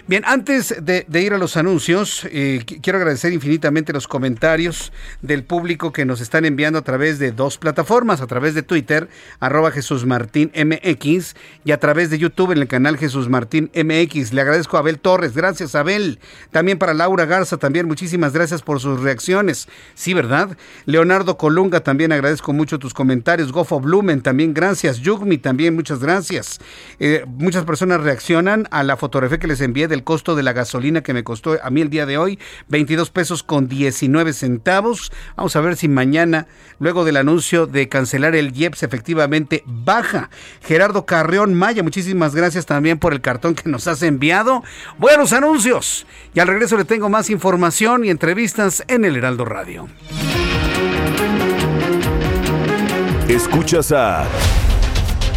Bien, antes de, ir a los anuncios, eh, qu- quiero agradecer infinitamente los comentarios del público que nos están enviando a través de dos plataformas, a través de Twitter, arroba Jesús Martín MX, y a través de YouTube en el canal Jesús Martín MX. Le agradezco a Abel Torres, gracias Abel. También para Laura Garza, también muchísimas gracias por sus reacciones. Sí, ¿verdad? Leonardo Colunga, también agradezco mucho tus comentarios. Gofo Blumen, también gracias. Yugmi, también muchas gracias. Eh, muchas personas reaccionan a la fotografía que les envié del costo de la gasolina que me costó a mí el día de hoy, 22 pesos con 19 centavos. Vamos a ver si mañana, luego del anuncio de cancelar el IEPS, efectivamente baja. Gerardo Carreón Maya, muchísimas gracias también por el cartón que nos has enviado. Buenos anuncios. Y al regreso le tengo más información y entrevistas en el Heraldo Radio. Escuchas a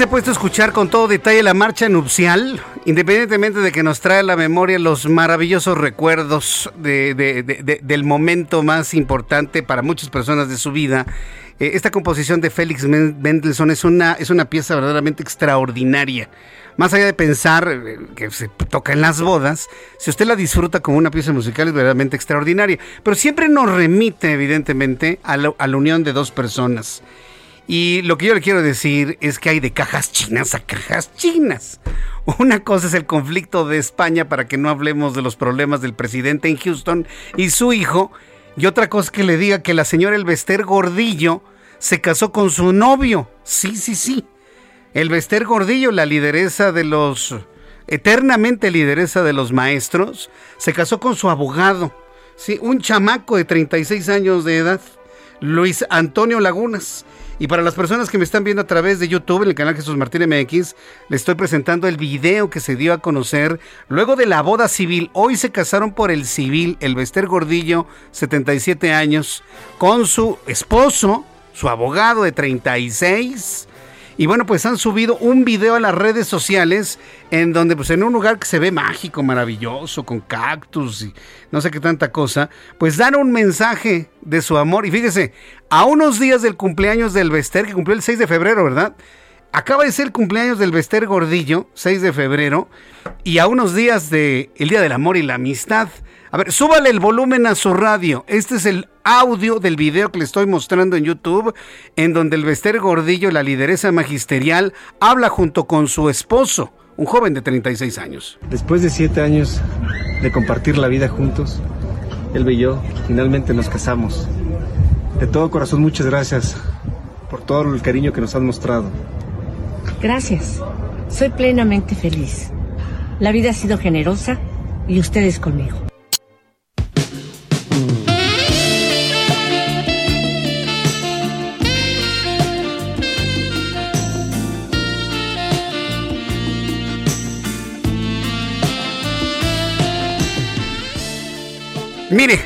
¿Alguien se ha puesto a escuchar con todo detalle la marcha nupcial? Independientemente de que nos trae a la memoria los maravillosos recuerdos de- de- de- de- del momento más importante para muchas personas de su vida, eh, esta composición de Félix Men- Mendelssohn es una, es una pieza verdaderamente extraordinaria. Más allá de pensar eh, que se toca en las bodas, si usted la disfruta como una pieza musical es verdaderamente extraordinaria. Pero siempre nos remite, evidentemente, a la unión de dos personas. Y lo que yo le quiero decir es que hay de cajas chinas a cajas chinas. Una cosa es el conflicto de España para que no hablemos de los problemas del presidente en Houston y su hijo. Y otra cosa es que le diga que la señora Elvester Gordillo se casó con su novio. Sí, sí, sí. Elvester Gordillo, la lideresa de los, eternamente lideresa de los maestros, se casó con su abogado. Sí, un chamaco de 36 años de edad, Luis Antonio Lagunas. Y para las personas que me están viendo a través de YouTube, en el canal Jesús Martín MX, les estoy presentando el video que se dio a conocer luego de la boda civil. Hoy se casaron por el civil, el Bester Gordillo, 77 años, con su esposo, su abogado de 36. Y bueno, pues han subido un video a las redes sociales en donde pues en un lugar que se ve mágico, maravilloso, con cactus y no sé qué tanta cosa, pues dan un mensaje de su amor. Y fíjese, a unos días del cumpleaños del Bester, que cumplió el 6 de febrero, ¿verdad? Acaba de ser el cumpleaños del Bester Gordillo, 6 de febrero, y a unos días del el Día del Amor y la Amistad. A ver, súbale el volumen a su radio. Este es el audio del video que le estoy mostrando en YouTube, en donde el Bester Gordillo, la lideresa magisterial, habla junto con su esposo, un joven de 36 años. Después de siete años de compartir la vida juntos, él y yo finalmente nos casamos. De todo corazón, muchas gracias por todo el cariño que nos han mostrado. Gracias. Soy plenamente feliz. La vida ha sido generosa y ustedes conmigo. Mire,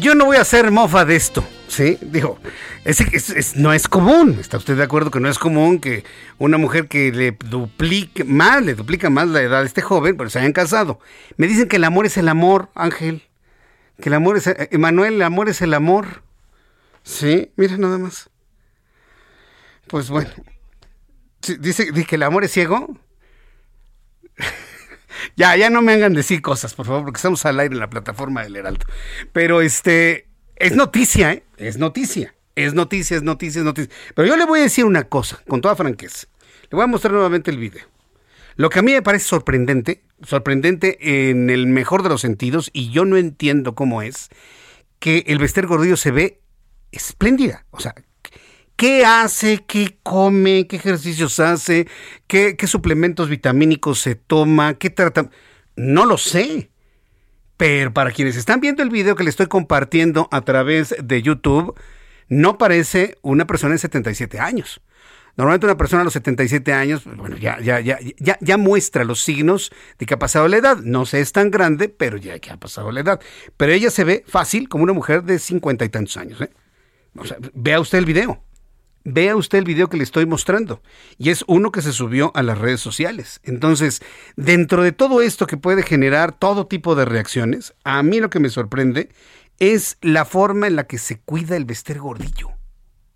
yo no voy a hacer mofa de esto, ¿sí? Digo, no es común. ¿Está usted de acuerdo que no es común que una mujer que le duplique más, le duplica más la edad de este joven, pero se hayan casado? Me dicen que el amor es el amor, Ángel. Que el amor es, eh, Emanuel, el amor es el amor. Sí, mira nada más. Pues bueno. Dice, dice que el amor es ciego. Ya, ya no me hagan decir cosas, por favor, porque estamos al aire en la plataforma del Heraldo. Pero este, es noticia, ¿eh? Es noticia. Es noticia, es noticia, es noticia. Pero yo le voy a decir una cosa, con toda franqueza. Le voy a mostrar nuevamente el video. Lo que a mí me parece sorprendente, sorprendente en el mejor de los sentidos, y yo no entiendo cómo es, que el Bester Gordillo se ve espléndida. O sea, ¿Qué hace? ¿Qué come? ¿Qué ejercicios hace? ¿Qué, qué suplementos vitamínicos se toma? ¿Qué trata? No lo sé. Pero para quienes están viendo el video que le estoy compartiendo a través de YouTube, no parece una persona de 77 años. Normalmente una persona a los 77 años, pues, bueno, ya, ya, ya, ya, muestra los signos de que ha pasado la edad. No se es tan grande, pero ya que ha pasado la edad. Pero ella se ve fácil como una mujer de 50 y tantos años. ¿eh? O sea, vea usted el video. Vea usted el video que le estoy mostrando. Y es uno que se subió a las redes sociales. Entonces, dentro de todo esto que puede generar todo tipo de reacciones, a mí lo que me sorprende es la forma en la que se cuida el Bester Gordillo.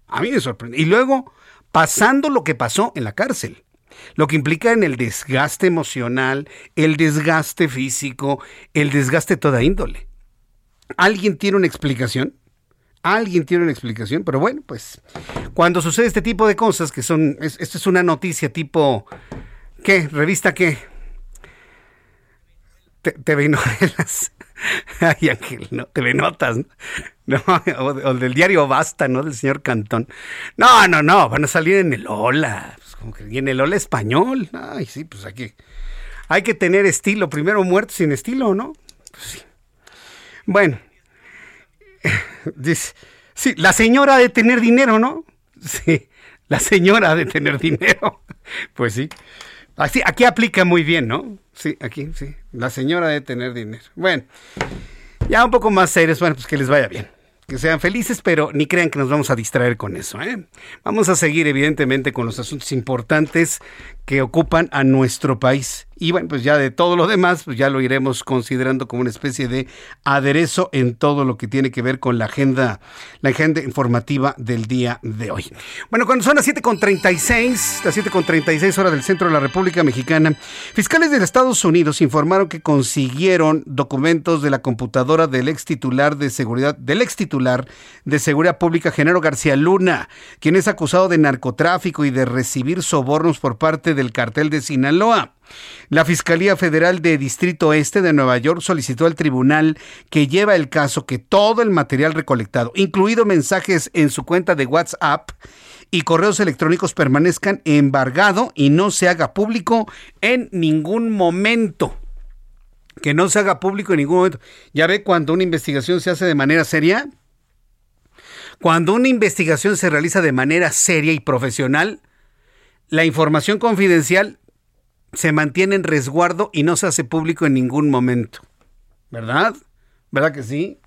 A mí me sorprende. Y luego, pasando lo que pasó en la cárcel. Lo que implica en el desgaste emocional, el desgaste físico, el desgaste de toda índole. ¿Alguien tiene una explicación? Alguien tiene una explicación, pero bueno, pues cuando sucede este tipo de cosas que son, es- esto es una noticia tipo, ¿qué? ¿Revista qué? TV novelas. Ay, Ángel, no, TV Notas, ¿no? O, o del diario Basta, ¿no? Del señor Cantón. No, no, no, van a salir en el Ola. Pues como que, y en el Ola español. Ay, sí, pues aquí. Hay que tener estilo. Primero muerto sin estilo, ¿no? Pues sí. Bueno, Dice, sí, la señora de tener dinero, ¿no? Sí, la señora de tener dinero. Pues sí. Así, aquí aplica muy bien, ¿no? Sí, aquí, sí. La señora ha de tener dinero. Bueno, ya un poco más serios, bueno, pues que les vaya bien. Que sean felices, pero ni crean que nos vamos a distraer con eso. ¿eh? Vamos a seguir, evidentemente, con los asuntos importantes que ocupan a nuestro país. Y bueno, pues ya de todo lo demás, pues ya lo iremos considerando como una especie de aderezo en todo lo que tiene que ver con la agenda, la agenda informativa del día de hoy. Bueno, cuando son las 7.36, las 7.36 horas del centro de la República Mexicana, fiscales de Estados Unidos informaron que consiguieron documentos de la computadora del ex titular de seguridad, del ex titular de seguridad pública, Genaro García Luna, quien es acusado de narcotráfico y de recibir sobornos por parte del cartel de Sinaloa. La Fiscalía Federal de Distrito Este de Nueva York solicitó al tribunal que lleva el caso que todo el material recolectado, incluido mensajes en su cuenta de WhatsApp y correos electrónicos, permanezcan embargado y no se haga público en ningún momento. Que no se haga público en ningún momento. Ya ve cuando una investigación se hace de manera seria. Cuando una investigación se realiza de manera seria y profesional, la información confidencial se mantiene en resguardo y no se hace público en ningún momento. ¿Verdad? ¿Verdad que sí?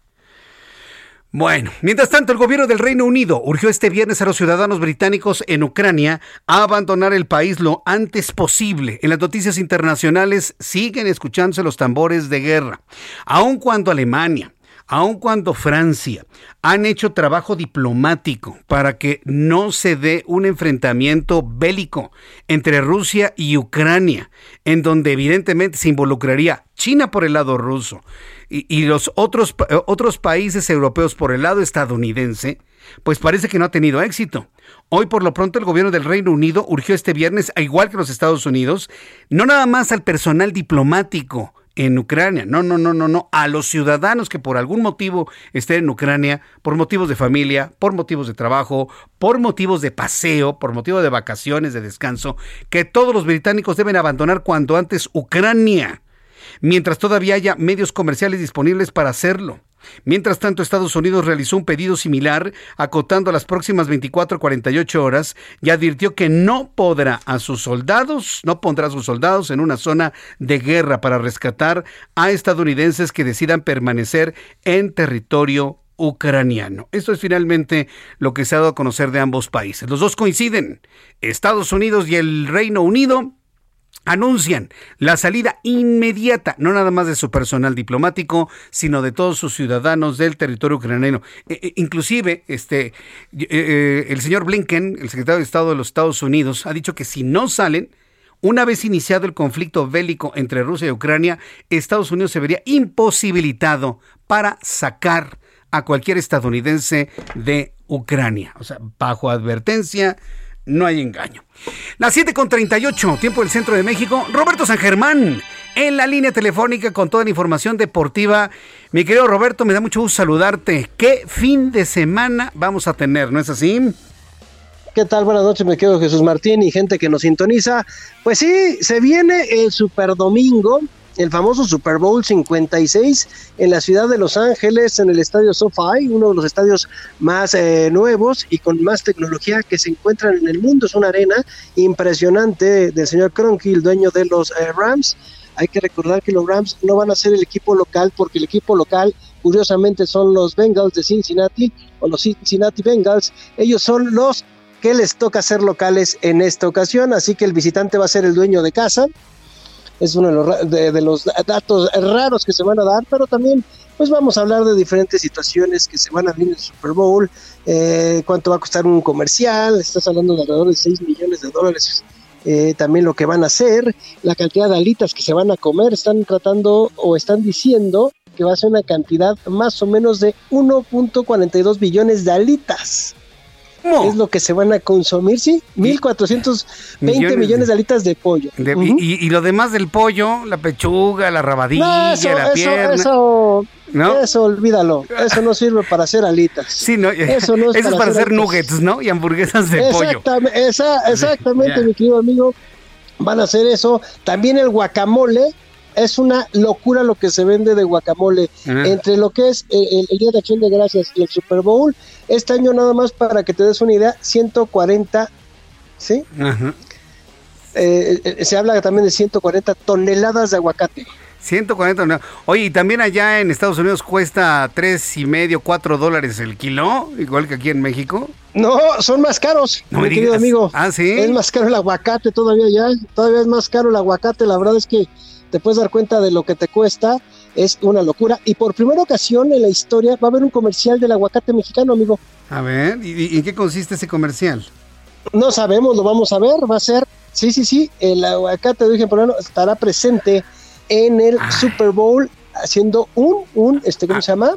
Bueno, mientras tanto, el gobierno del Reino Unido urgió este viernes a los ciudadanos británicos en Ucrania a abandonar el país lo antes posible. En las noticias internacionales siguen escuchándose los tambores de guerra, aun cuando Alemania, aun cuando Francia han hecho trabajo diplomático para que no se dé un enfrentamiento bélico entre Rusia y Ucrania, en donde evidentemente se involucraría China por el lado ruso y, los otros, otros países europeos por el lado estadounidense, pues parece que no ha tenido éxito. Hoy por lo pronto el gobierno del Reino Unido urgió este viernes, a igual que los Estados Unidos, no nada más al personal diplomático, en Ucrania. No, no, no, no, no. A los ciudadanos que por algún motivo estén en Ucrania, por motivos de familia, por motivos de trabajo, por motivos de paseo, por motivos de vacaciones, de descanso, que todos los británicos deben abandonar cuanto antes Ucrania, mientras todavía haya medios comerciales disponibles para hacerlo. Mientras tanto, Estados Unidos realizó un pedido similar, acotando las próximas 24 a 48 horas, y advirtió que no podrá a sus soldados, no pondrá a sus soldados en una zona de guerra para rescatar a estadounidenses que decidan permanecer en territorio ucraniano. Esto es finalmente lo que se ha dado a conocer de ambos países. Los dos coinciden. Estados Unidos y el Reino Unido anuncian la salida inmediata, no nada más de su personal diplomático, sino de todos sus ciudadanos del territorio ucraniano. E, e, inclusive, este, eh, eh, el señor Blinken, el secretario de Estado de los Estados Unidos, ha dicho que si no salen, una vez iniciado el conflicto bélico entre Rusia y Ucrania, Estados Unidos se vería imposibilitado para sacar a cualquier estadounidense de Ucrania. O sea, bajo advertencia, no hay engaño. Las 7 con 38, tiempo del centro de México. Roberto San Germán, en la línea telefónica con toda la información deportiva. Mi querido Roberto, me da mucho gusto saludarte. ¿Qué fin de semana vamos a tener? ¿No es así? ¿Qué tal? Buenas noches, me quedo Jesús Martín y gente que nos sintoniza. Pues sí, se viene el Super Domingo el famoso Super Bowl 56 en la ciudad de Los Ángeles, en el estadio SoFi, uno de los estadios más eh, nuevos y con más tecnología que se encuentran en el mundo. Es una arena impresionante del señor Kroenke, el dueño de los eh, Rams. Hay que recordar que los Rams no van a ser el equipo local porque el equipo local curiosamente son los Bengals de Cincinnati o los Cincinnati Bengals. Ellos son los que les toca ser locales en esta ocasión, así que el visitante va a ser el dueño de casa es uno de los, de, los datos raros que se van a dar, pero también pues vamos a hablar de diferentes situaciones que se van a abrir en el Super Bowl, eh, cuánto va a costar un comercial, estás hablando de alrededor de 6 millones de dólares, eh, también lo que van a hacer, la cantidad de alitas que se van a comer, están tratando o están diciendo que va a ser una cantidad más o menos de 1.42 billones de alitas. Es lo que se van a consumir, sí, 1.420 millones, millones de, alitas de pollo. y, lo demás del pollo, la pechuga, la rabadilla, eso, la pierna. Eso, eso olvídalo. Eso no sirve para hacer alitas. Sí, no, eso, no es, para, hacer, nuggets, ¿no? Y hamburguesas de pollo. exactamente, mi querido amigo. Van a hacer eso. También el guacamole es una locura lo que se vende de guacamole entre lo que es el, Día de Acción de Gracias y el Super Bowl. Este año nada más para que te des una idea, 140, ¿sí? Eh, eh, se habla también de 140 toneladas de aguacate. 140 Oye, y también allá en Estados Unidos cuesta tres y medio, cuatro dólares el kilo, igual que aquí en México. No, son más caros, mi querido amigo. Ah, sí. Es más caro el aguacate todavía ya, todavía es más caro el aguacate. La verdad es que te puedes dar cuenta de lo que te cuesta, es una locura. Y por primera ocasión en la historia va a haber un comercial del aguacate mexicano, amigo. A ver, ¿y, en qué consiste ese comercial? No sabemos, lo vamos a ver, va a ser, sí, sí, sí, el aguacate de origen peruano estará presente en el Super Bowl haciendo un, un, este, ¿cómo ah. se llama?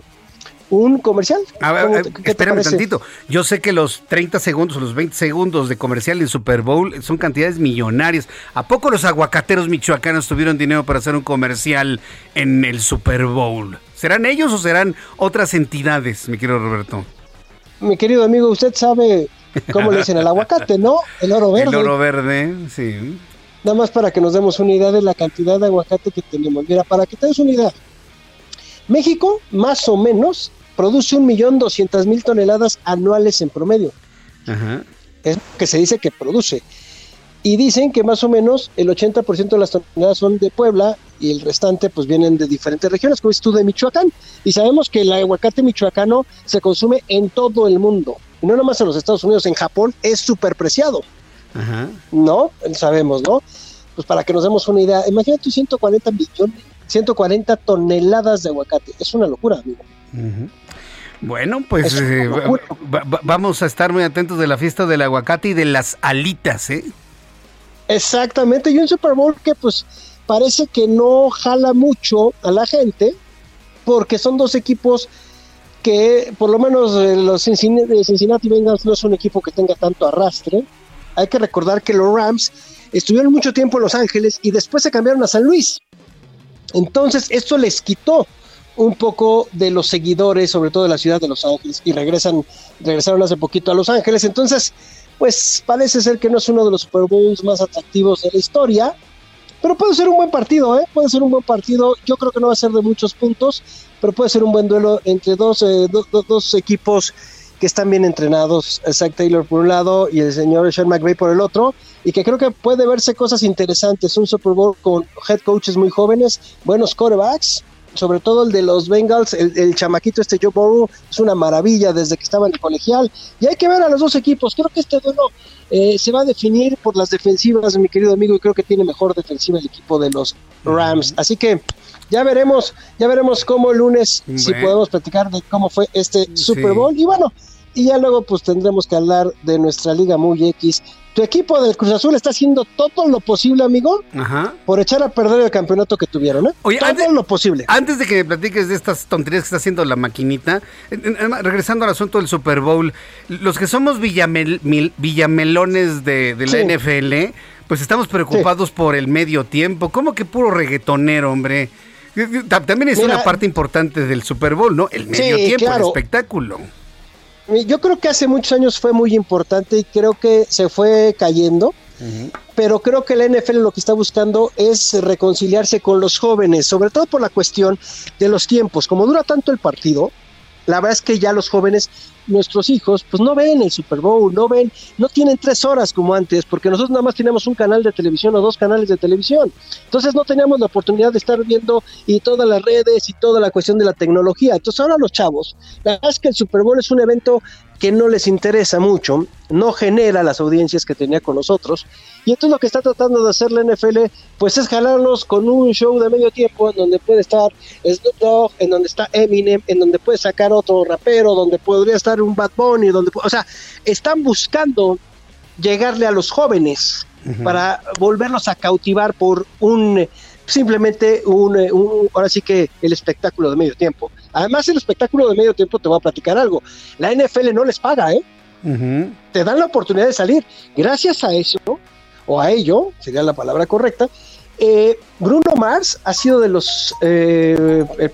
Un comercial. A ver, espérame tantito. Yo sé que los 30 segundos o los 20 segundos de comercial en Super Bowl son cantidades millonarias. ¿A poco los aguacateros michoacanos tuvieron dinero para hacer un comercial en el Super Bowl? ¿Serán ellos o serán otras entidades, mi querido Roberto? Mi querido amigo, usted sabe cómo le dicen el aguacate, ¿no? El oro verde. El oro verde, sí. Nada más para que nos demos una idea de la cantidad de aguacate que tenemos. Mira, para que te des una idea, México, más o menos, produce un millón doscientas mil toneladas anuales en promedio. Es lo que se dice que produce. y dicen que más o menos el 80% de las toneladas son de Puebla y el restante pues vienen de diferentes regiones, como es tú de Michoacán. Y sabemos que el aguacate michoacano se consume en todo el mundo, y no nomás en los Estados Unidos, en Japón es súper preciado, Ajá. ¿no? Sabemos, ¿no? Pues para que nos demos una idea, imagínate 140 millones, 140 toneladas de aguacate, es una locura, amigo. Ujú. Bueno, pues eh, locura. va- va- vamos a estar muy atentos de la fiesta del aguacate y de las alitas, ¿eh? Exactamente, y un Super Bowl que pues parece que no jala mucho a la gente, porque son dos equipos que por lo menos eh, los Cincinnati, Cincinnati Bengals no es un equipo que tenga tanto arrastre. Hay que recordar que los Rams estuvieron mucho tiempo en Los Ángeles y después se cambiaron a San Luis. Entonces esto les quitó un poco de los seguidores, sobre todo de la ciudad de Los Ángeles, y regresan, regresaron hace poquito a Los Ángeles. Entonces, pues parece ser que no es uno de los Super Bowls más atractivos de la historia, pero puede ser un buen partido, ¿eh? Puede ser un buen partido. Yo creo que no va a ser de muchos puntos, pero puede ser un buen duelo entre dos, eh, do- do- dos equipos que están bien entrenados, Zach Taylor por un lado y el señor Sean McVay por el otro, y que creo que puede verse cosas interesantes. Un Super Bowl con head coaches muy jóvenes, buenos quarterbacks, sobre todo el de los Bengals, el, el chamaquito este Joe Burrow, es una maravilla desde que estaba en el colegial. Y hay que ver a los dos equipos. Creo que este duelo eh, se va a definir por las defensivas, mi querido amigo, y creo que tiene mejor defensiva el equipo de los Rams. Así que ya veremos, ya veremos cómo el lunes, si podemos platicar de cómo fue este Super Sí. Bowl. Y bueno, y ya luego pues tendremos que hablar de nuestra Liga Muy X. Tu equipo del Cruz Azul está haciendo todo lo posible, amigo, Ajá. por echar a perder el campeonato que tuvieron, ¿eh? Oye, todo antes- lo posible. Antes de que me platiques de estas tonterías que está haciendo la maquinita, regresando al asunto del Super Bowl, los que somos villamel- mil- villamelones de, de la Sí. NFL, pues estamos preocupados por el medio tiempo. ¿Cómo que puro reggaetonero, hombre? Ta- También es Mira, una parte importante del Super Bowl, ¿no? El medio Sí, tiempo, el espectáculo. Yo creo que hace muchos años fue muy importante y creo que se fue cayendo. pero creo que la NFL lo que está buscando es reconciliarse con los jóvenes, sobre todo por la cuestión de los tiempos. Como dura tanto el partido, la verdad es que ya los jóvenes, nuestros hijos, pues no ven el Super Bowl, no ven, no tienen tres horas como antes, porque nosotros nada más teníamos un canal de televisión o dos canales de televisión. Entonces no teníamos la oportunidad de estar viendo y todas las redes y toda la cuestión de la tecnología. Entonces ahora los chavos, la verdad es que el Super Bowl es un evento que no les interesa mucho, no genera las audiencias que tenía con nosotros. Y entonces lo que está tratando de hacer la NFL, pues es jalarlos con un show de medio tiempo en donde puede estar Snoop Dogg, en donde está Eminem, en donde puede sacar otro rapero, donde podría estar un Bad Bunny, donde, o sea, están buscando llegarle a los jóvenes para volverlos a cautivar por un simplemente un, eh, un- ahora sí que el espectáculo de medio tiempo. Además el espectáculo de medio tiempo te voy a platicar algo. La NFL no les paga, ¿eh? te dan la oportunidad de salir. Gracias a eso, o a ello, sería la palabra correcta, eh, Bruno Mars ha sido de las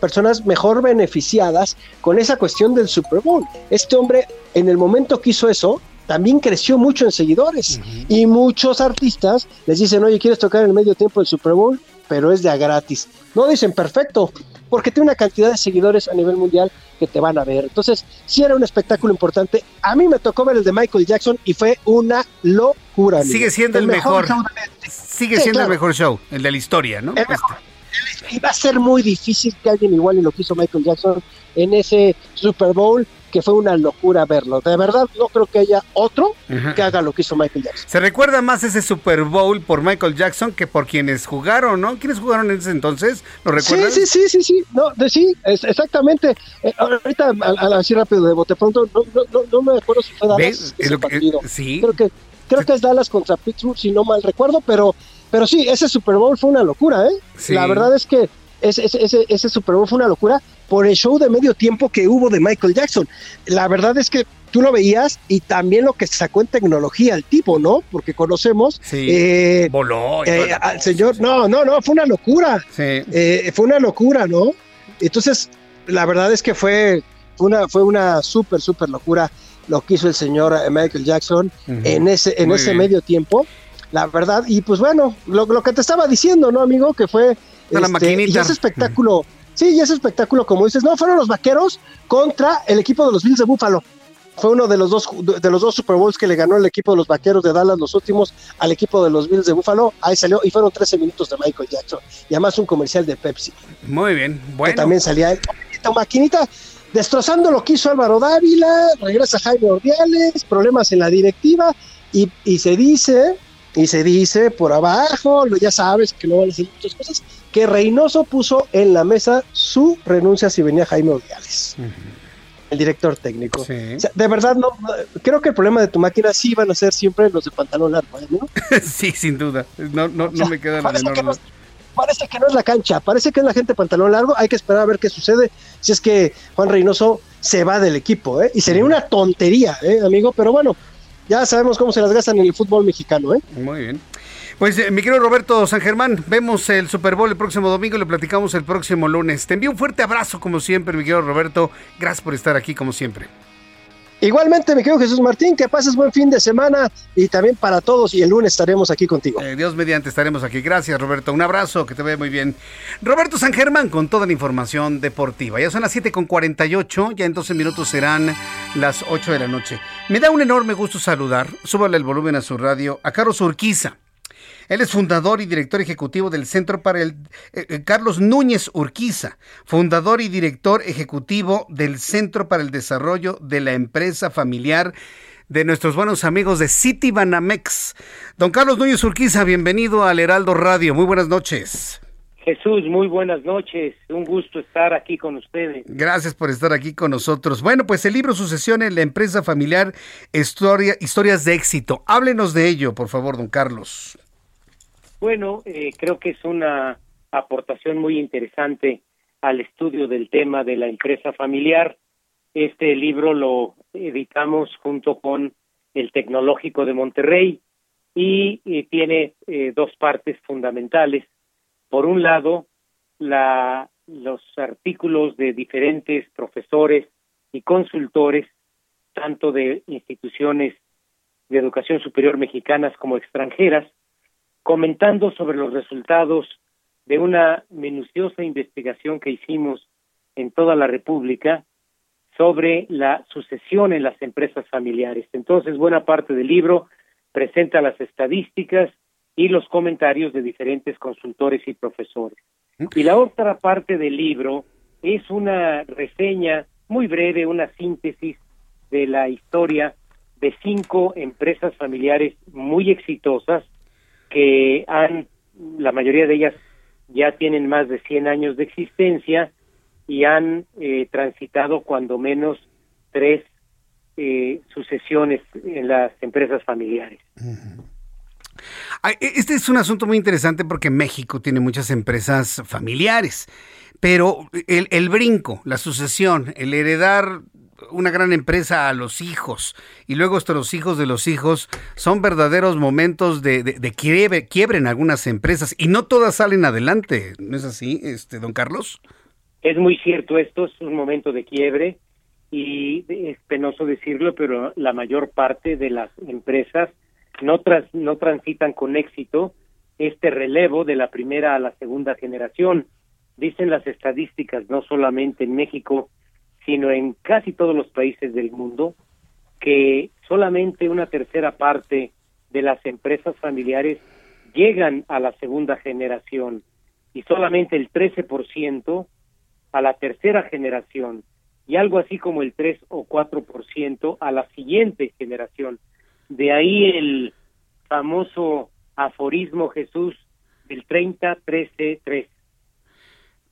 personas mejor beneficiadas con esa cuestión del Super Bowl. Este hombre, en el momento que hizo eso, también creció mucho en seguidores. Y muchos artistas les dicen, oye, ¿quieres tocar en el medio tiempo del Super Bowl? Pero es de a gratis. No dicen, perfecto, porque tiene una cantidad de seguidores a nivel mundial que te van a ver. Entonces, sí era un espectáculo importante. A mí me tocó ver el de Michael Jackson y fue una locura. Sigue siendo el, mejor. show de- Sigue Sí, siendo claro. el mejor show, el de la historia, ¿no? El mejor. Y va a ser muy difícil que alguien igual y lo que hizo Michael Jackson en ese Super Bowl, que fue una locura verlo. De verdad, no creo que haya otro Ajá. que haga lo que hizo Michael Jackson. Se recuerda más ese Super Bowl por Michael Jackson que por quienes jugaron, ¿no? ¿Quiénes jugaron en ese entonces? ¿Lo recuerdas? Sí, sí, sí, sí, sí, no, de, sí, es- exactamente. Eh, ahorita, al- al- así rápido, de bote pronto, no, no, no, no me acuerdo si fue Dallas ese Lo que- partido. sí. Creo que, creo que es Dallas contra Pittsburgh, si no mal recuerdo, pero, pero sí, ese Super Bowl fue una locura, ¿eh? Sí. La verdad es que ese, ese, ese, Super Bowl fue una locura por el show de medio tiempo que hubo de Michael Jackson. La verdad es que tú lo veías y también lo que sacó en tecnología el tipo, ¿no? Porque conocemos Sí. eh, Voló. y eh, al señor, no, no, no, fue una locura. Sí. Eh, fue una locura, ¿no? Entonces, la verdad es que fue una, fue una súper, súper locura lo que hizo el señor eh, Michael Jackson en ese, en Muy ese bien. medio tiempo. La verdad, y pues bueno, lo, lo que te estaba diciendo, ¿no, amigo? Que fue De la este, maquinita. y ese espectáculo, sí, y ese espectáculo, como dices, no, fueron los vaqueros contra el equipo de los Bills de Búfalo. fue uno de los dos de los dos Super Bowls que le ganó el equipo de los Vaqueros de Dallas los últimos al equipo de los Bills de Buffalo. Ahí salió y fueron 13 minutos de Michael Jackson y además un comercial de Pepsi. Muy bien, bueno. Que también salía esta maquinita destrozando lo que hizo Álvaro Dávila, regresa Jaime Ordiales, problemas en la directiva y, y se dice y se dice por abajo, ya sabes que no van a decir muchas cosas, que Reynoso puso en la mesa su renuncia si venía Jaime Ordiales. El director técnico. de verdad, no, creo que el problema de tu máquina sí van a ser siempre los de pantalón largo, ¿eh, ¿no? sí, sin duda. No, no, no me queda la menor parece que no es la cancha, parece que es la gente pantalón largo. Hay que esperar a ver qué sucede si es que Juan Reynoso se va del equipo, ¿eh? Y sería una tontería, ¿eh, amigo? Pero bueno, ya sabemos cómo se las gastan en el fútbol mexicano, ¿eh? Muy bien. Pues eh, mi querido Roberto San Germán, vemos el Super Bowl el próximo domingo y lo platicamos el próximo lunes. Te envío un fuerte abrazo como siempre, mi querido Roberto. Gracias por estar aquí como siempre. Igualmente, mi querido Jesús Martín, que pases buen fin de semana y también para todos. Y el lunes estaremos aquí contigo. Eh, Dios mediante estaremos aquí. Gracias, Roberto. Un abrazo, que te vaya muy bien. Roberto San Germán con toda la información deportiva. Ya son las 7.48, ya en 12 minutos serán las 8 de la noche. Me da un enorme gusto saludar, súbale el volumen a su radio, a Carlos Urquiza. Él es fundador y director ejecutivo del Centro para el eh, eh, Carlos Núñez Urquiza, fundador y director ejecutivo del Centro para el Desarrollo de la Empresa Familiar de nuestros buenos amigos de City Banamex. Don Carlos Núñez Urquiza, bienvenido al Heraldo Radio. Muy buenas noches. Jesús, muy buenas noches. Un gusto estar aquí con ustedes. Gracias por estar aquí con nosotros. Bueno, pues el libro Sucesión en la empresa familiar, historia, historias de éxito. Háblenos de ello, por favor, don Carlos. Bueno, eh, creo que es una aportación muy interesante al estudio del tema de la empresa familiar. Este libro lo editamos junto con el Tecnológico de Monterrey y, tiene eh, dos partes fundamentales. Por un lado, la, los artículos de diferentes profesores y consultores, tanto de instituciones de educación superior mexicanas como extranjeras, comentando sobre los resultados de una minuciosa investigación que hicimos en toda la República sobre la sucesión en las empresas familiares. Entonces, buena parte del libro presenta las estadísticas y los comentarios de diferentes consultores y profesores. Y la otra parte del libro es una reseña muy breve, una síntesis de la historia de cinco empresas familiares muy exitosas que han, la mayoría de ellas ya tienen más de 100 años de existencia y han eh, transitado cuando menos tres eh, sucesiones en las empresas familiares. E, este es un asunto muy interesante porque México tiene muchas empresas familiares, pero el, el brinco, la sucesión, el heredar una gran empresa a los hijos y luego estos hijos de los hijos son verdaderos momentos de, de, quiebre, en algunas empresas y no todas salen adelante, ¿no es así, este don Carlos? Es muy cierto, esto es un momento de quiebre y es penoso decirlo, pero la mayor parte de las empresas no, no transitan con éxito este relevo de la primera a la segunda generación. Dicen las estadísticas, no solamente en México, sino en casi todos los países del mundo, que solamente una tercera parte de las empresas familiares llegan a la segunda generación y solamente el 13% a la tercera generación y algo así como el 3 o 4% a la siguiente generación. De ahí el famoso aforismo Jesús del 30, 13, 3.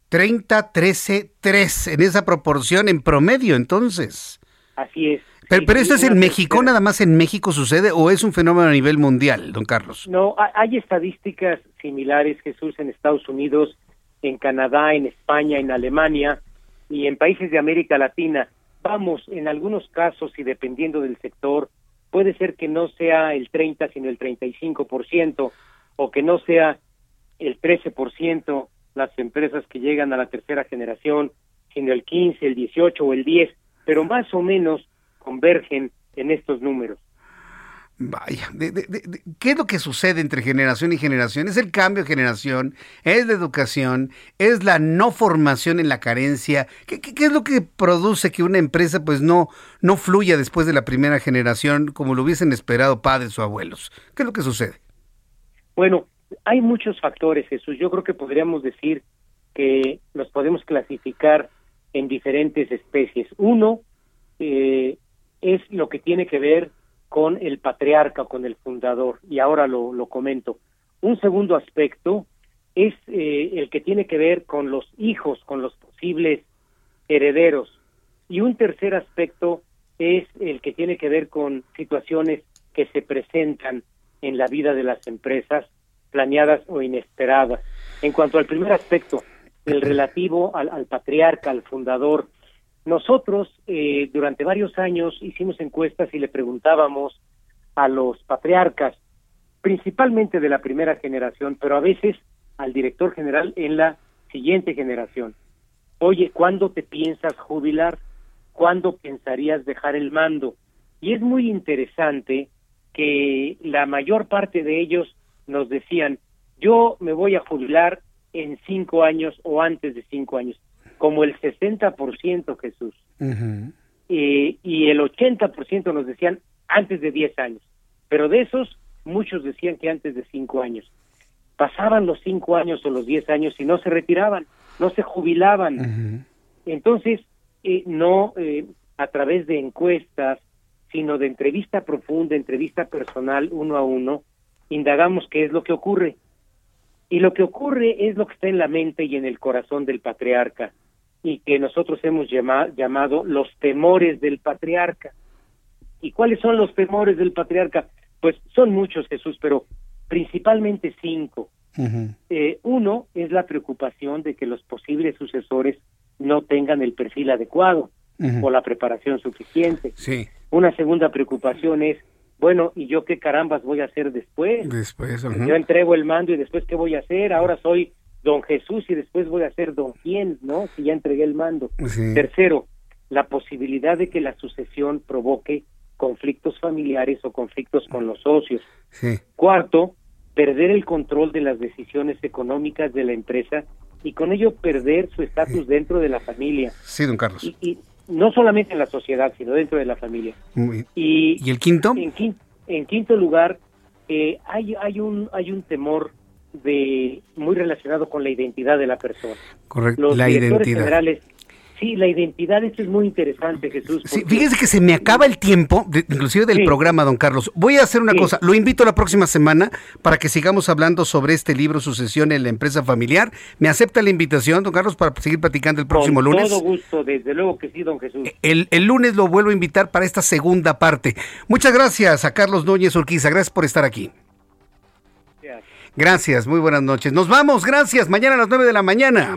30, 13, 3, en esa proporción en promedio, entonces. Así es. Pero, pero esto es en México, nada más en México sucede o es un fenómeno a nivel mundial, don Carlos? No, hay estadísticas similares, Jesús, en Estados Unidos, en Canadá, en España, en Alemania y en países de América Latina. Vamos, en algunos casos y dependiendo del sector, puede ser que no sea el 30, sino el 35%, o que no sea el 13%, las empresas que llegan a la tercera generación, sino el 15, el 18 o el 10, pero más o menos convergen en estos números. Vaya, ¿qué es lo que sucede entre generación y generación? ¿Es el cambio de generación? ¿Es la educación? ¿Es la no formación en la carencia? ¿Qué, es lo que produce que una empresa pues no, no fluya después de la primera generación como lo hubiesen esperado padres o abuelos? ¿Qué es lo que sucede? Bueno, hay muchos factores, Jesús. Yo creo que podríamos decir que los podemos clasificar en diferentes especies. Uno eh, es lo que tiene que ver con el patriarca, con el fundador, y ahora lo, lo comento. Un segundo aspecto es eh, el que tiene que ver con los hijos, con los posibles herederos. Y un tercer aspecto es el que tiene que ver con situaciones que se presentan en la vida de las empresas, planeadas o inesperadas. En cuanto al primer aspecto, el relativo al, patriarca, al fundador, nosotros eh, durante varios años hicimos encuestas y le preguntábamos a los patriarcas, principalmente de la primera generación, pero a veces al director general en la siguiente generación. Oye, ¿cuándo te piensas jubilar? ¿Cuándo pensarías dejar el mando? Y es muy interesante que la mayor parte de ellos nos decían, yo me voy a jubilar en cinco años o antes de cinco años como el 60% Jesús. y el 80% nos decían antes de 10 años. Pero de esos, muchos decían que antes de 5 años. Pasaban los 5 años o los 10 años y no se retiraban, no se jubilaban. Entonces, eh, no eh, a través de encuestas, sino de entrevista profunda, entrevista personal, uno a uno, indagamos qué es lo que ocurre. Y lo que ocurre es lo que está en la mente y en el corazón del patriarca y que nosotros hemos llamado los temores del patriarca. ¿Y cuáles son los temores del patriarca? Pues son muchos, Jesús, pero principalmente cinco. Eh, uno es la preocupación de que los posibles sucesores no tengan el perfil adecuado o la preparación suficiente. Sí. Una segunda preocupación es, bueno, ¿y yo qué carambas voy a hacer después? Después, Yo entrego el mando y después qué voy a hacer? Ahora soy don Jesús y después voy a ser don quién, ¿no? Si ya entregué el mando. Tercero, la posibilidad de que la sucesión provoque conflictos familiares o conflictos con los socios. Cuarto, perder el control de las decisiones económicas de la empresa y con ello perder su estatus dentro de la familia. Sí, don Carlos. Y, no solamente en la sociedad, sino dentro de la familia. Y, el quinto? En, quinto, en quinto lugar, eh, hay, hay, un, hay un temor de muy relacionado con la identidad de la persona. Correcto, Los la directores identidad. generales Sí, la identidad, esto es muy interesante, Jesús. Sí, fíjese que se me acaba el tiempo, de- inclusive del programa, don Carlos. Voy a hacer una cosa, lo invito la próxima semana para que sigamos hablando sobre este libro, Sucesión en la empresa familiar. ¿Me acepta la invitación, don Carlos, para seguir platicando el próximo Con lunes? todo gusto, desde luego que sí, don Jesús. El, el lunes lo vuelvo a invitar para esta segunda parte. Muchas gracias a Carlos Núñez Urquiza, gracias por estar aquí. Gracias, muy buenas noches. Nos vamos, gracias. Mañana a las 9 de la mañana.